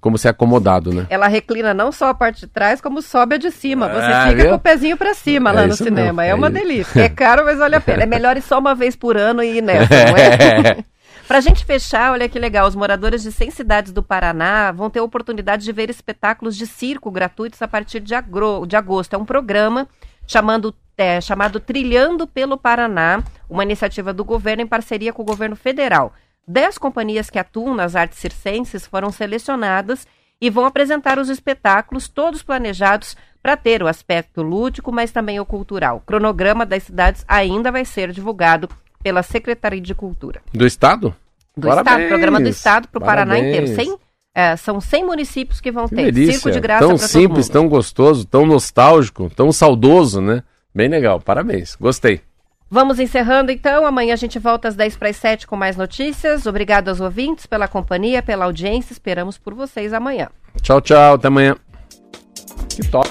[SPEAKER 2] como se é acomodado, né?
[SPEAKER 1] Ela reclina não só a parte de trás, como sobe a de cima. Você
[SPEAKER 2] Ah,
[SPEAKER 1] fica
[SPEAKER 2] viu?
[SPEAKER 1] com o pezinho pra cima
[SPEAKER 2] É
[SPEAKER 1] lá no cinema.
[SPEAKER 2] mesmo,
[SPEAKER 1] É
[SPEAKER 2] é
[SPEAKER 1] uma delícia. É caro, mas vale a pena. É melhor ir só uma vez por ano e ir nessa, não é? Pra gente fechar, olha que legal, os moradores de 100 cidades do Paraná vão ter a oportunidade de ver espetáculos de circo gratuitos a partir de, agro- de agosto. É um programa chamando, é, chamado Trilhando pelo Paraná, uma iniciativa do governo em parceria com o governo federal. Dez companhias que atuam nas artes circenses foram selecionadas e vão apresentar os espetáculos, todos planejados para ter o aspecto lúdico, mas também o cultural. O cronograma das cidades ainda vai ser divulgado pela Secretaria de Cultura
[SPEAKER 2] Do Estado?
[SPEAKER 1] do
[SPEAKER 2] Parabéns,
[SPEAKER 1] Estado, programa do Estado para o Paraná inteiro. 100, é, são 100 municípios que vão
[SPEAKER 2] Que
[SPEAKER 1] ter.
[SPEAKER 2] delícia.
[SPEAKER 1] Circo de graça
[SPEAKER 2] tão simples, tão gostoso, tão nostálgico, tão saudoso, né? Bem legal, parabéns. Gostei.
[SPEAKER 1] Vamos encerrando então. Amanhã a gente volta às 10 para as 7 com mais notícias. Obrigado aos ouvintes pela companhia, pela audiência. Esperamos por vocês amanhã.
[SPEAKER 2] Tchau, tchau. Até amanhã. Que top.